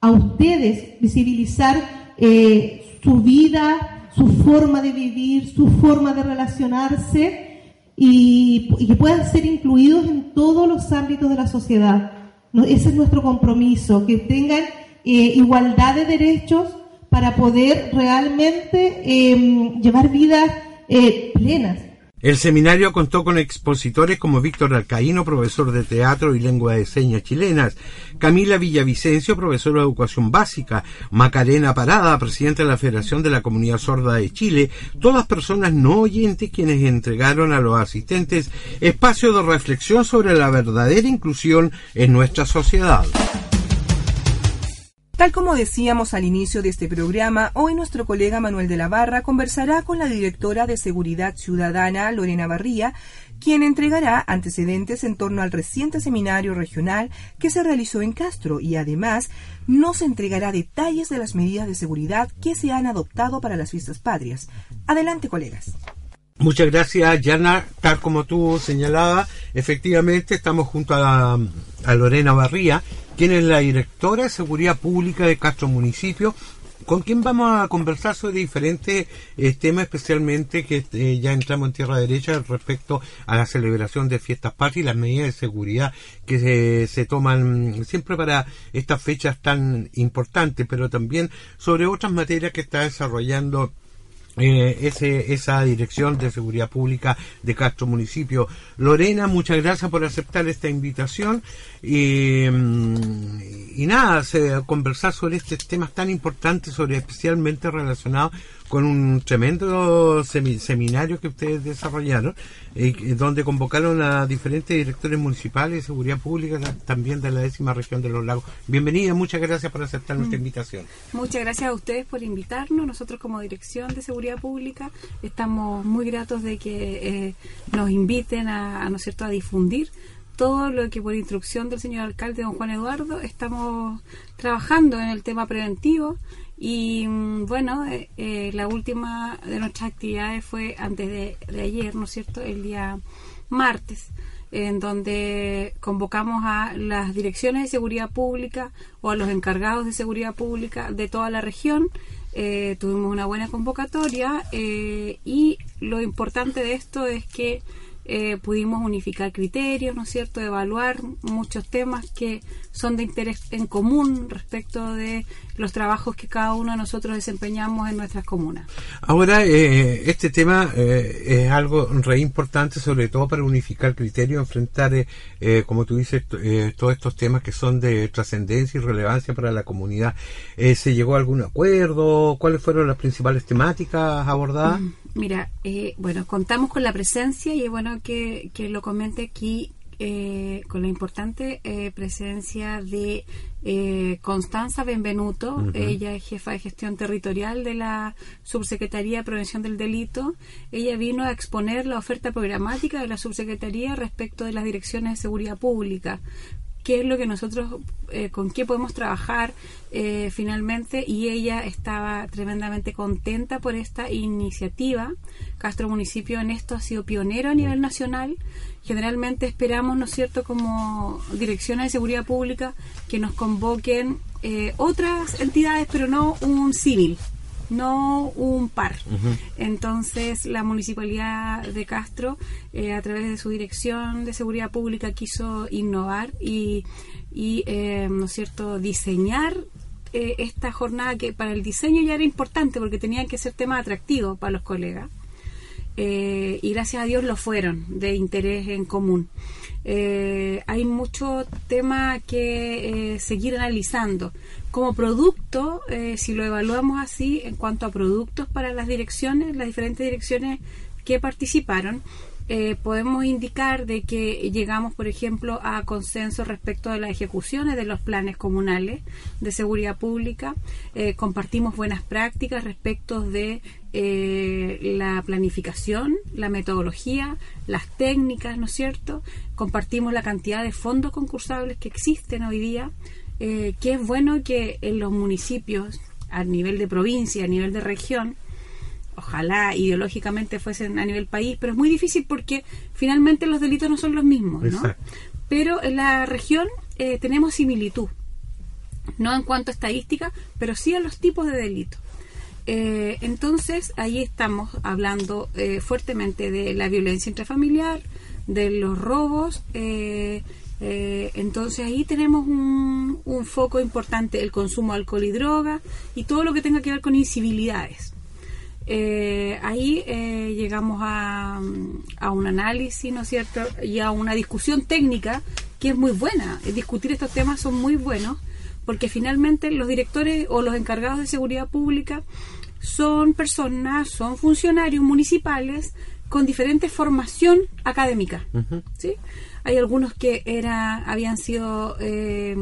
a ustedes, visibilizar eh, su vida, su forma de vivir, su forma de relacionarse y, que puedan ser incluidos en todos los ámbitos de la sociedad. ese es nuestro compromiso, que tengan eh, igualdad de derechos para poder realmente em, llevar vidas eh. El seminario contó con expositores como Víctor Alcaíno, profesor de teatro y lengua de señas chilenas, Camila Villavicencio, profesora de educación básica, Macarena Parada, presidenta de la Federación de la Comunidad Sorda de Chile, todas personas no oyentes quienes entregaron a los asistentes espacio de reflexión sobre la verdadera inclusión en nuestra sociedad. Tal como decíamos al inicio de este programa, hoy nuestro colega Manuel de la Barra conversará con la directora de Seguridad Ciudadana, Lorena Barría, quien entregará antecedentes en torno al reciente seminario regional que se realizó en Castro y además nos entregará detalles de las medidas de seguridad que se han adoptado para las fiestas patrias. Adelante, colegas. Muchas gracias, Yana. Tal como tú señalabas, efectivamente estamos junto a, a Lorena Barría, quien es la directora de Seguridad Pública de Castro Municipio, con quien vamos a conversar sobre diferentes eh, temas, especialmente que eh, ya entramos en tierra derecha respecto a la celebración de fiestas patrias y las medidas de seguridad que se, se toman siempre para estas fechas tan importantes, pero también sobre otras materias que está desarrollando eh, ese, esa dirección de seguridad pública de Castro Municipio. Lorena, muchas gracias por aceptar esta invitación y, mm, y nada, conversar sobre estos temas tan importantes, sobre especialmente relacionados con un tremendo seminario que ustedes desarrollaron, eh, donde convocaron a diferentes directores municipales de seguridad pública, también de la décima región de los lagos. Bienvenida, muchas gracias por aceptar nuestra mm. invitación. Muchas gracias a ustedes por invitarnos. Nosotros como Dirección de Seguridad Pública estamos muy gratos de que eh, nos inviten a, ¿no cierto? a difundir todo lo que por instrucción del señor alcalde don Juan Eduardo estamos trabajando en el tema preventivo y mm, bueno, eh, eh, la última de nuestras actividades fue antes de, de ayer, ¿no es cierto?, el día martes en donde convocamos a las direcciones de seguridad pública o a los encargados de seguridad pública de toda la región. Eh, tuvimos una buena convocatoria eh, y lo importante de esto es que eh, pudimos unificar criterios, ¿no es cierto?, evaluar muchos temas que son de interés en común respecto de los trabajos que cada uno de nosotros desempeñamos en nuestras comunas. Ahora, eh, este tema eh, es algo re importante, sobre todo para unificar criterios, enfrentar, como tú dices, todos estos temas que son de trascendencia y relevancia para la comunidad. ¿Se llegó a algún acuerdo? ¿Cuáles fueron las principales temáticas abordadas? Mm. Mira, eh, bueno, contamos con la presencia y es bueno que, que lo comente aquí eh, con la importante eh, presencia de Constanza Benvenuto. Ella es jefa de gestión territorial de la Subsecretaría de Prevención del Delito. Ella vino a exponer la oferta programática de la Subsecretaría respecto de las direcciones de seguridad pública qué es lo que nosotros, eh, con qué podemos trabajar eh, finalmente y ella estaba tremendamente contenta por esta iniciativa. Castro Municipio en esto ha sido pionero a nivel nacional. Generalmente esperamos, ¿no es cierto?, como direcciones de seguridad pública que nos convoquen eh, otras entidades, pero no un civil no un par. Entonces, la municipalidad de Castro, eh, a través de su dirección de seguridad pública, quiso innovar y, y eh, ¿no es cierto?, diseñar eh, esta jornada que para el diseño ya era importante porque tenían que ser temas atractivos para los colegas. Y gracias a Dios lo fueron, de interés en común. hay mucho tema que seguir analizando como producto, eh, si lo evaluamos así, en cuanto a productos para las direcciones, las diferentes direcciones que participaron, eh, podemos indicar de que llegamos, por ejemplo, a consenso respecto de las ejecuciones de los planes comunales de seguridad pública. Eh, compartimos buenas prácticas respecto de la planificación, la metodología, las técnicas, ¿no es cierto? Compartimos la cantidad de fondos concursables que existen hoy día eh, que es bueno que en los municipios, a nivel de provincia, a nivel de región, ojalá ideológicamente fuesen a nivel país, pero es muy difícil porque finalmente los delitos no son los mismos, ¿no? Pero en la región eh, tenemos similitud, no en cuanto a estadística, pero sí a los tipos de delitos. Eh, entonces, ahí estamos hablando eh, fuertemente de la violencia intrafamiliar, de los robos, eh, eh, entonces ahí tenemos un, foco importante, el consumo de alcohol y droga y todo lo que tenga que ver con incivilidades. Eh, ahí eh, llegamos a, a, un análisis, ¿no es cierto? Y a una discusión técnica que es muy buena. Discutir estos temas son muy buenos porque finalmente los directores o los encargados de seguridad pública son personas, son funcionarios municipales con diferente formación académica. ¿sí? Hay algunos que era, habían sido eh,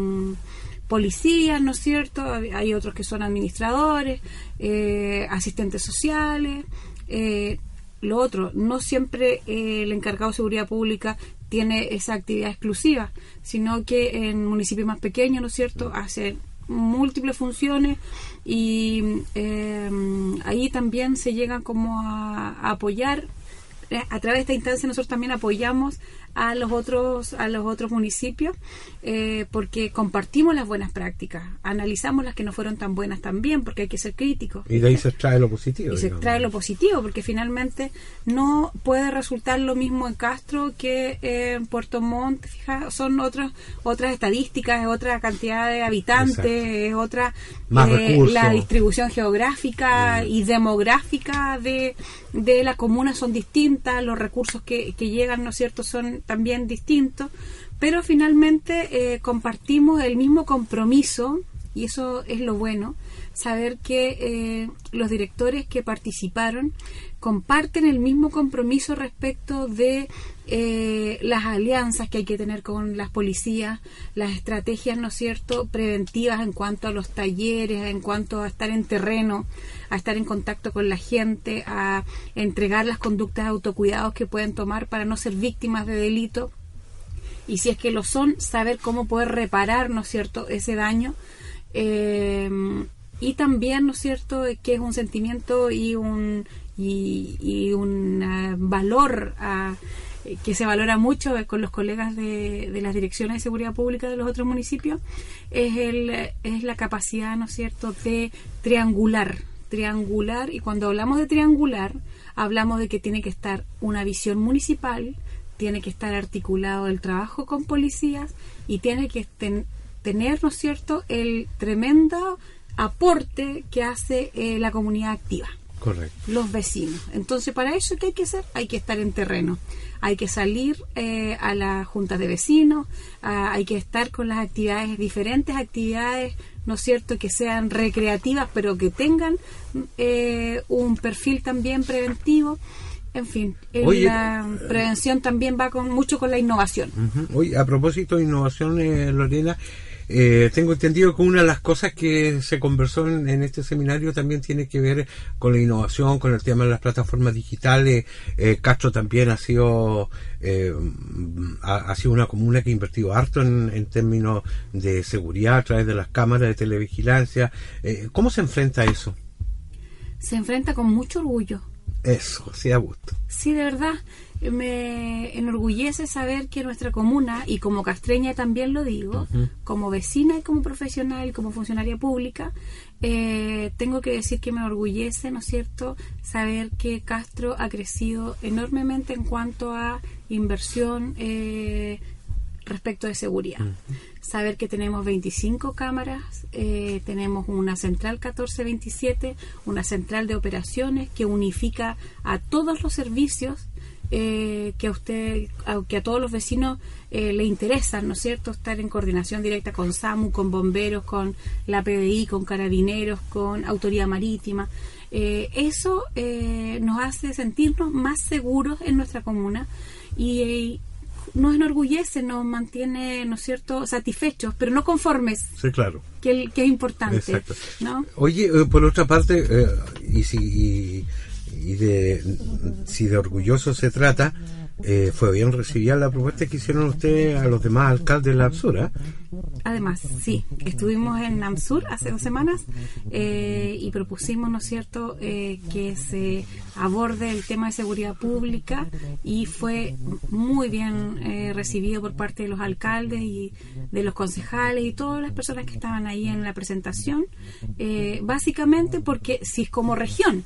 policías, ¿no es cierto? Hay otros que son administradores, eh, asistentes sociales. Eh, lo otro, no siempre el encargado de seguridad pública tiene esa actividad exclusiva, sino que en municipios más pequeños, ¿no es cierto?, hace múltiples funciones y ahí también se llega como a apoyar a través de esta instancia nosotros también apoyamos a los otros a los otros municipios eh, porque compartimos las buenas prácticas analizamos las que no fueron tan buenas también porque hay que ser críticos y de ahí se extrae lo positivo y se extrae lo positivo porque finalmente no puede resultar lo mismo en Castro que en Puerto Montt fija son otras otras estadísticas es otra cantidad de habitantes es otra eh, la distribución geográfica y demográfica de, de la comuna son distintas los recursos que, que llegan no es cierto son también distintos, pero finalmente eh, compartimos el mismo compromiso y eso es lo bueno, saber que eh, los directores que participaron comparten el mismo compromiso respecto de eh, las alianzas que hay que tener con las policías, las estrategias, ¿no es cierto?, preventivas en cuanto a los talleres, en cuanto a estar en terreno, a estar en contacto con la gente, a entregar las conductas de autocuidados que pueden tomar para no ser víctimas de delito y si es que lo son, saber cómo poder reparar, ¿no cierto?, ese daño. Eh, y también, ¿no es cierto?, que es un sentimiento y un, y, un eh, valor que se valora mucho con los colegas de, de, las direcciones de seguridad pública de los otros municipios, es, el, es la capacidad, ¿no es cierto?, de triangular, triangular, y cuando hablamos de triangular, hablamos de que tiene que estar una visión municipal, tiene que estar articulado el trabajo con policías y tiene que tener, ¿no es cierto?, el tremendo aporte que hace eh, la comunidad activa. Correcto. Los vecinos. Entonces, para eso, ¿qué hay que hacer? Hay que estar en terreno. Hay que salir eh, a las juntas de vecinos, hay que estar con las actividades, diferentes actividades, ¿no es cierto?, que sean recreativas, pero que tengan eh, un perfil también preventivo. En fin, la prevención también va con mucho con la innovación. Oye, a propósito de innovación, eh, Lorena, eh, tengo entendido que una de las cosas que se conversó en, este seminario también tiene que ver con la innovación, con el tema de las plataformas digitales. Eh, Castro también ha sido eh, ha, sido una comuna que ha invertido harto en, términos de seguridad a través de las cámaras de televigilancia. ¿Cómo se enfrenta a eso? Se enfrenta con mucho orgullo. Eso, sí, a gusto. Sí, de verdad me enorgullece saber que nuestra comuna, y como castreña también lo digo, como vecina y como profesional y como funcionaria pública, eh, tengo que decir que me enorgullece, ¿no es cierto?, saber que Castro ha crecido enormemente en cuanto a inversión eh, respecto de seguridad. Saber que tenemos 25 cámaras, eh, tenemos una central 1427, una central de operaciones que unifica a todos los servicios eh, que a usted, que a todos los vecinos eh, le interesa, ¿no es cierto?, estar en coordinación directa con SAMU, con bomberos, con la PDI, con carabineros, con autoridad marítima. Eh, eso nos hace sentirnos más seguros en nuestra comuna y nos enorgullece, nos mantiene, ¿no es cierto?, satisfechos, pero no conformes. Sí, claro. Que, que es importante. ¿no? Oye, por otra parte, y si y de si de orgulloso se trata, eh, fue bien recibida la propuesta que hicieron ustedes a los demás alcaldes de la Absura. Además, sí, estuvimos en AMSUR hace dos semanas eh, y propusimos, ¿no es cierto?, eh, que se aborde el tema de seguridad pública y fue muy bien recibido por parte de los alcaldes y de los concejales y todas las personas que estaban ahí en la presentación, básicamente porque si es como región,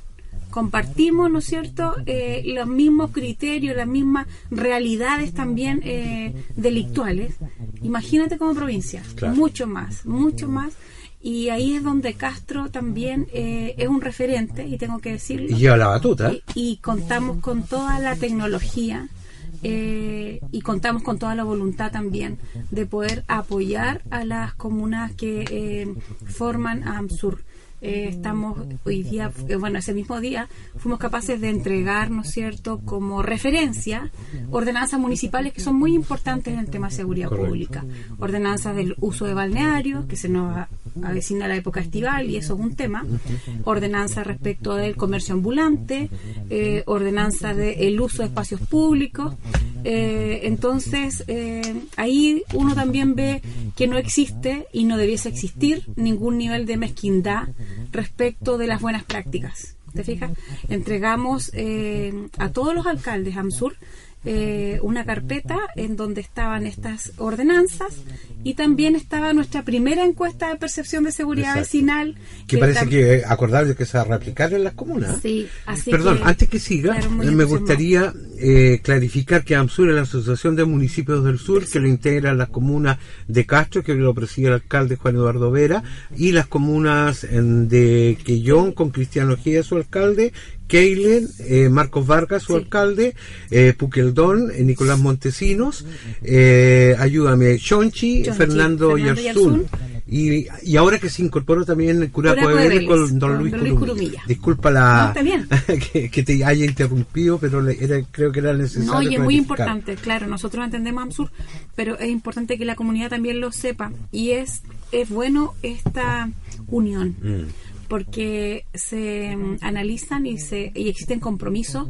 compartimos, ¿no es cierto?, eh, los mismos criterios, las mismas realidades también eh, delictuales. Imagínate como provincia, mucho más, mucho más. Y ahí es donde Castro también eh, es un referente, y tengo que decirlo. Y lleva la batuta. Y, contamos con toda la tecnología y contamos con toda la voluntad también de poder apoyar a las comunas que forman AMSUR. Eh, estamos hoy día, eh, bueno, ese mismo día fuimos capaces de entregar, ¿no es cierto?, como referencia ordenanzas municipales que son muy importantes en el tema de seguridad pública. Ordenanzas del uso de balnearios, que se nos avecina la época estival y eso es un tema. Ordenanzas respecto del comercio ambulante, eh, ordenanzas del uso de espacios públicos. Eh, entonces, ahí uno también ve que no existe y no debiese existir ningún nivel de mezquindad respecto de las buenas prácticas. ¿Te fijas? Entregamos eh, a todos los alcaldes AMSUR eh, una carpeta en donde estaban estas ordenanzas y también estaba nuestra primera encuesta de percepción de seguridad vecinal. Que, parece que acordable que se va a replicar en las comunas. Sí, Perdón, antes que siga, me gustaría eh, clarificar que AMSUR es la Asociación de Municipios del Sur, que lo integran las comunas de Castro, que lo preside el alcalde Juan Eduardo Vera, y las comunas de Quellón, con Cristiano Gía, su alcalde, Keilen, eh, Marcos Vargas, su alcalde, eh, Puqueldón, eh, Nicolás Montesinos, eh, ayúdame, Chonchi, Fernando, Yarzún. Y, y ahora que se incorporó también el cura con don Luis, Curumilla. Disculpa la que, te haya interrumpido, pero era, creo que era necesario. No, y es muy importante, claro, nosotros entendemos AMSUR, pero es importante que la comunidad también lo sepa. Y es, es bueno esta unión. Mm porque se mm, analizan y, se, y existen compromisos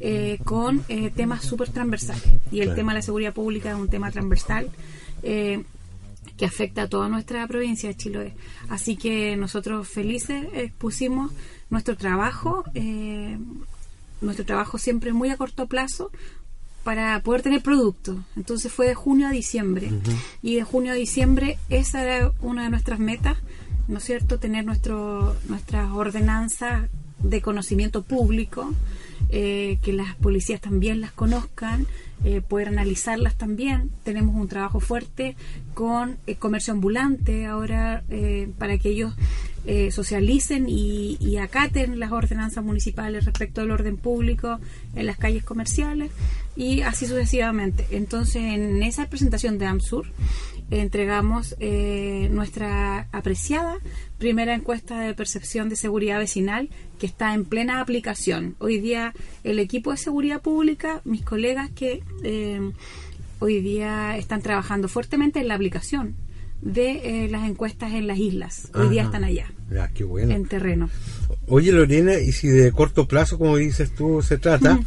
eh, con eh, temas súper transversales. Y el tema de la seguridad pública es un tema transversal. Eh, que afecta a toda nuestra provincia de Chiloé. Así que nosotros felices expusimos nuestro trabajo, nuestro trabajo siempre muy a corto plazo, para poder tener producto. Entonces fue de junio a diciembre. Y de junio a diciembre esa era una de nuestras metas, ¿no es cierto? Tener nuestro, nuestras ordenanzas de conocimiento público, eh, que las policías también las conozcan, eh, poder analizarlas también. Tenemos un trabajo fuerte con el comercio ambulante ahora eh, para que ellos socialicen y, y, acaten las ordenanzas municipales respecto al orden público en las calles comerciales y así sucesivamente. Entonces, en esa presentación de AMSUR entregamos eh, nuestra apreciada primera encuesta de percepción de seguridad vecinal que está en plena aplicación. Hoy día el equipo de seguridad pública, mis colegas que eh, hoy día están trabajando fuertemente en la aplicación de eh, las encuestas en las islas. Hoy día están allá. En terreno. Oye, Lorena, y si de corto plazo, como dices tú, se trata,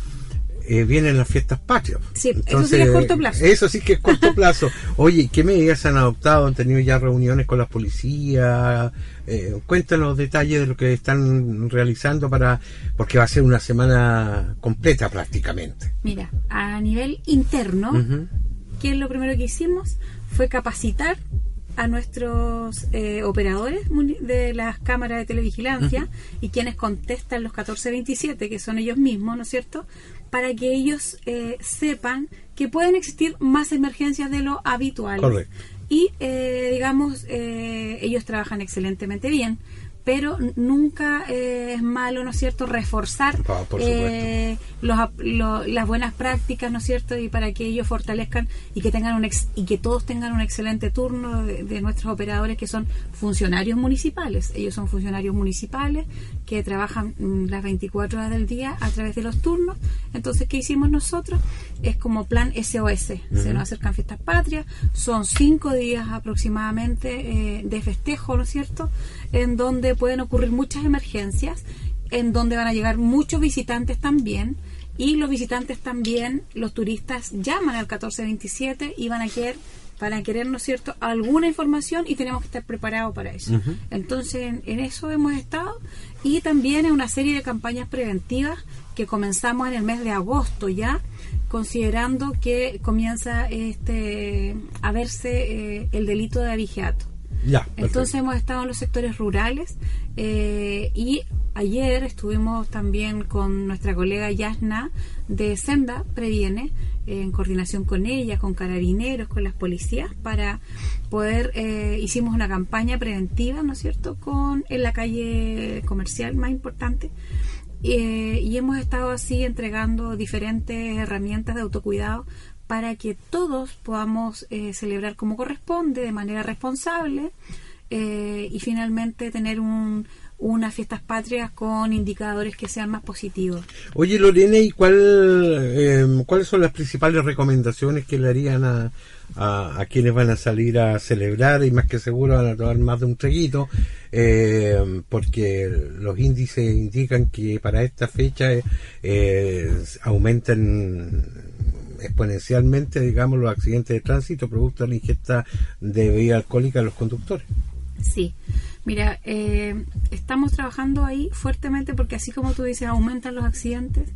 eh, vienen las fiestas patrias. Sí, eso sí es corto plazo. Eso sí que es corto plazo. Oye, ¿qué medidas han adoptado? ¿Han tenido ya reuniones con la policía? Eh, cuéntanos detalles de lo que están realizando para porque va a ser una semana completa prácticamente. Mira, a nivel interno, ¿qué es lo primero que hicimos? Fue capacitar a nuestros eh, operadores de las cámaras de televigilancia y quienes contestan los 1427, que son ellos mismos, ¿no es cierto? Para que ellos eh, sepan que pueden existir más emergencias de lo habitual. Y, eh, digamos, eh, ellos trabajan excelentemente bien pero nunca eh, es malo, ¿no es cierto?, reforzar ah, eh, las buenas prácticas, ¿no es cierto?, y para que ellos fortalezcan y que tengan un y que todos tengan un excelente turno de, nuestros operadores que son funcionarios municipales. Ellos son funcionarios municipales que trabajan mm, las 24 horas del día a través de los turnos. Entonces, ¿qué hicimos nosotros? Es como plan SOS. Se nos acercan fiestas patrias. Son cinco días aproximadamente eh, de festejo, ¿no es cierto?, en donde pueden ocurrir muchas emergencias, en donde van a llegar muchos visitantes también, y los visitantes también, los turistas llaman al 1427 y van a querer para querer, ¿no es cierto?, alguna información y tenemos que estar preparados para eso. Entonces, en, eso hemos estado y también en una serie de campañas preventivas que comenzamos en el mes de agosto ya, considerando que comienza este a verse eh, el delito de abigeato. Entonces hemos estado en los sectores rurales eh, y ayer estuvimos también con nuestra colega Yasna de Senda Previene, en coordinación con ella, con carabineros, con las policías, para poder, eh, hicimos una campaña preventiva, ¿no es cierto?, con en la calle comercial más importante. Eh, y hemos estado así entregando diferentes herramientas de autocuidado para que todos podamos eh, celebrar como corresponde, de manera responsable, eh, y finalmente tener un, unas fiestas patrias con indicadores que sean más positivos. Oye, Lorena, ¿y cuál, em, cuáles son las principales recomendaciones que le harían a, a, quienes van a salir a celebrar y más que seguro van a tomar más de un traguito? Em, porque los índices indican que para esta fecha eh, aumentan exponencialmente, digamos, los accidentes de tránsito producto de la ingesta de bebida alcohólica de los conductores. Sí, mira, eh, estamos trabajando ahí fuertemente porque así como tú dices, aumentan los accidentes,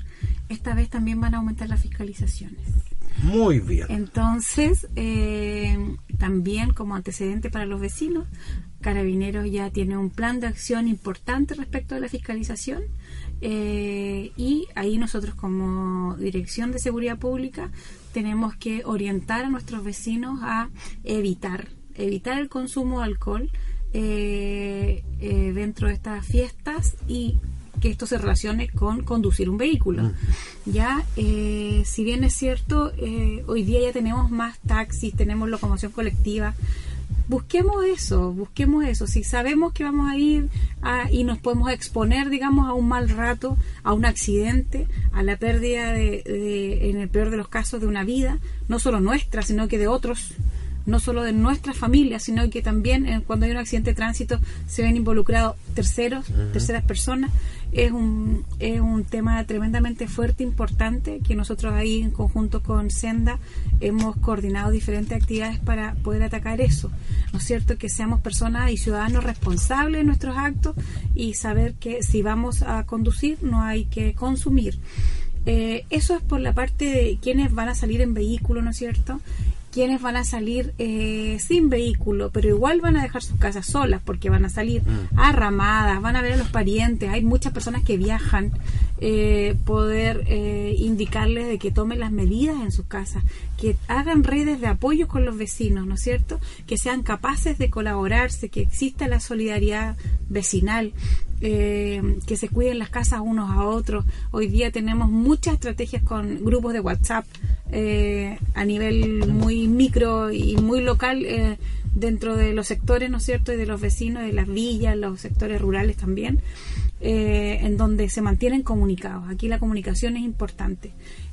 esta vez también van a aumentar las fiscalizaciones. Muy bien. Entonces, eh, también como antecedente para los vecinos, Carabineros ya tiene un plan de acción importante respecto a la fiscalización eh, y ahí nosotros como Dirección de Seguridad Pública tenemos que orientar a nuestros vecinos a evitar, evitar el consumo de alcohol eh, eh, dentro de estas fiestas y que esto se relacione con conducir un vehículo. Mm. Ya, si bien es cierto, hoy día ya tenemos más taxis, tenemos locomoción colectiva, busquemos eso, busquemos eso. Si sabemos que vamos a ir y nos podemos exponer, digamos, a un mal rato, a un accidente, a la pérdida de, en el peor de los casos, de una vida, no solo nuestra, sino que de otros, no solo de nuestra familia, sino que también eh, cuando hay un accidente de tránsito se ven involucrados terceros, terceras personas. Es un, es un tema tremendamente fuerte, importante, que nosotros ahí en conjunto con Senda hemos coordinado diferentes actividades para poder atacar eso. ¿No es cierto? Que seamos personas y ciudadanos responsables de nuestros actos y saber que si vamos a conducir no hay que consumir. Eh, eso es por la parte de quienes van a salir en vehículo, ¿no es cierto? Quienes van a salir eh, sin vehículo, pero igual van a dejar sus casas solas porque van a salir Mm. arramadas, van a ver a los parientes. Hay muchas personas que viajan, eh, poder eh, indicarles de que tomen las medidas en sus casas, que hagan redes de apoyo con los vecinos, ¿no es cierto? Que sean capaces de colaborarse, que exista la solidaridad vecinal, eh, que se cuiden las casas unos a otros. Hoy día tenemos muchas estrategias con grupos de WhatsApp eh, a nivel muy micro y muy local eh, dentro de los sectores, ¿no es cierto? Y de los vecinos, de las villas, los sectores rurales también, eh, en donde se mantienen comunicados. Aquí la comunicación es importante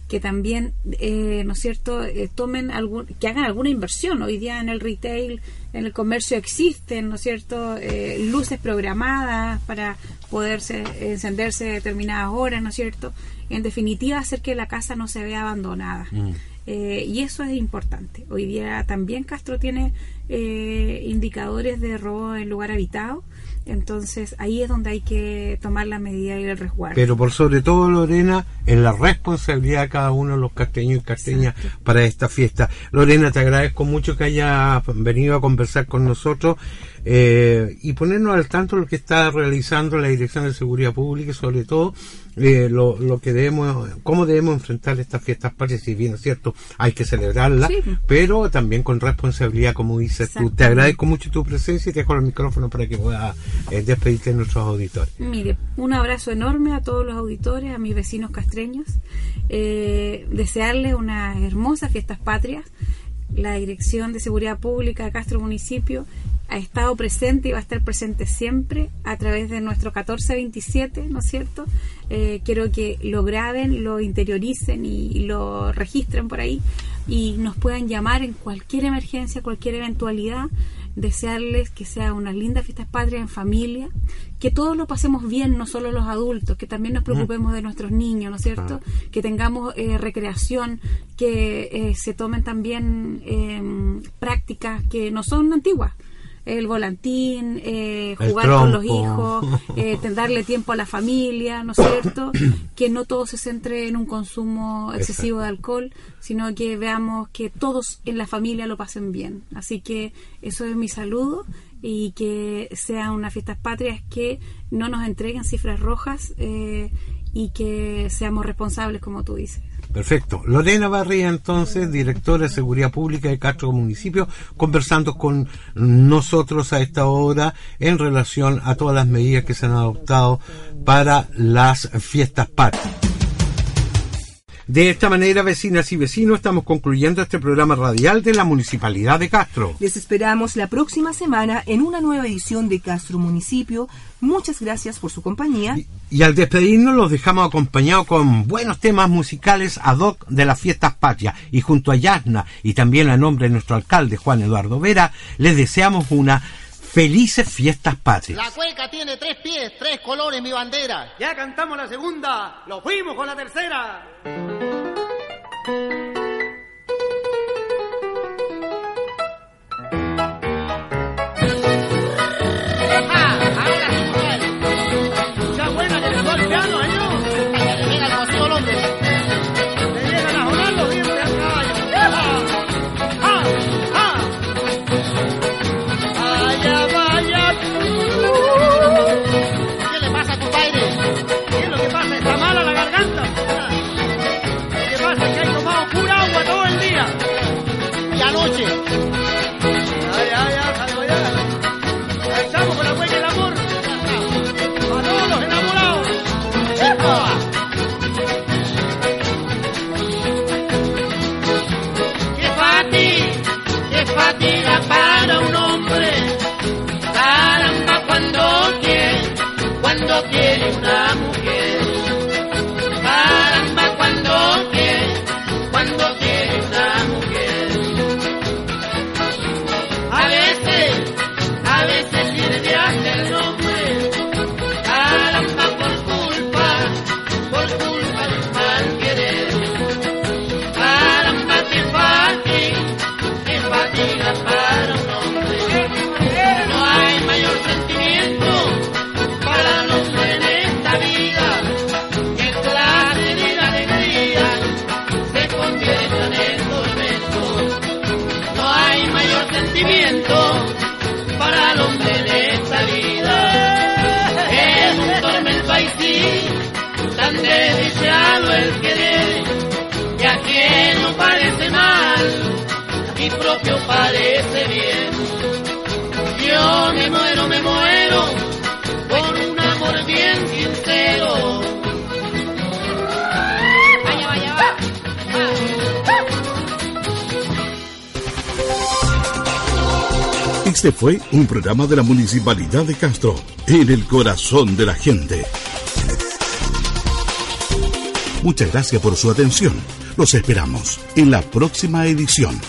que también, eh, ¿no es cierto?, eh, tomen algún, que hagan alguna inversión. Hoy día en el retail, en el comercio existen, ¿no es cierto?, eh, luces programadas para poderse encenderse a determinadas horas, ¿no es cierto? En definitiva, hacer que la casa no se vea abandonada. Eh, y eso es importante. Hoy día también Castro tiene eh, indicadores de robo en lugar habitado. Entonces ahí es donde hay que tomar la medida y el resguardo. Pero por sobre todo, Lorena, en la responsabilidad de cada uno de los casteños y casteñas para esta fiesta. Lorena, te agradezco mucho que hayas venido a conversar con nosotros eh, y ponernos al tanto de lo que está realizando la Dirección de Seguridad Pública y sobre todo eh, lo, lo que debemos, cómo debemos enfrentar estas fiestas patrias, si bien es cierto, hay que celebrarlas, Sí. pero también con responsabilidad, como dices tú. Te agradezco mucho tu presencia y te dejo el micrófono para que puedas eh, despedirte de nuestros auditores. Mire, un abrazo enorme a todos los auditores, a mis vecinos castreños. Eh, desearles unas hermosas fiestas patrias. La Dirección de Seguridad Pública de Castro Municipio ha estado presente y va a estar presente siempre a través de nuestro 1427, ¿no es cierto? Eh, quiero que lo graben, lo interioricen y lo registren por ahí y nos puedan llamar en cualquier emergencia, cualquier eventualidad desearles que sea unas lindas fiestas patrias en familia, que todos lo pasemos bien, no solo los adultos, que también nos preocupemos de nuestros niños, ¿no es cierto? Que tengamos eh, recreación, que eh, se tomen también eh, prácticas que no son antiguas. El volantín, eh, jugar con los hijos, eh, darle tiempo a la familia, ¿no es cierto? que no todo se centre en un consumo excesivo de alcohol, sino que veamos que todos en la familia lo pasen bien. Así que eso es mi saludo y que sean unas fiestas patrias que no nos entreguen cifras rojas eh, y que seamos responsables, como tú dices. Perfecto. Lorena Barría, entonces, directora de Seguridad Pública de Castro Municipio, conversando con nosotros a esta hora en relación a todas las medidas que se han adoptado para las fiestas patrias. De esta manera, vecinas y vecinos, estamos concluyendo este programa radial de la Municipalidad de Castro. Les esperamos la próxima semana en una nueva edición de Castro Municipio. Muchas gracias por su compañía. Y al despedirnos los dejamos acompañados con buenos temas musicales ad hoc de las fiestas patrias. Y junto a Yasna y también a nombre de nuestro alcalde Juan Eduardo Vera, les deseamos una felices fiestas patrias. La cueca tiene tres pies, tres colores, mi bandera. Ya cantamos la segunda, lo fuimos con la tercera. Este fue un programa de la Municipalidad de Castro, en el corazón de la gente. Muchas gracias por su atención. Los esperamos en la próxima edición.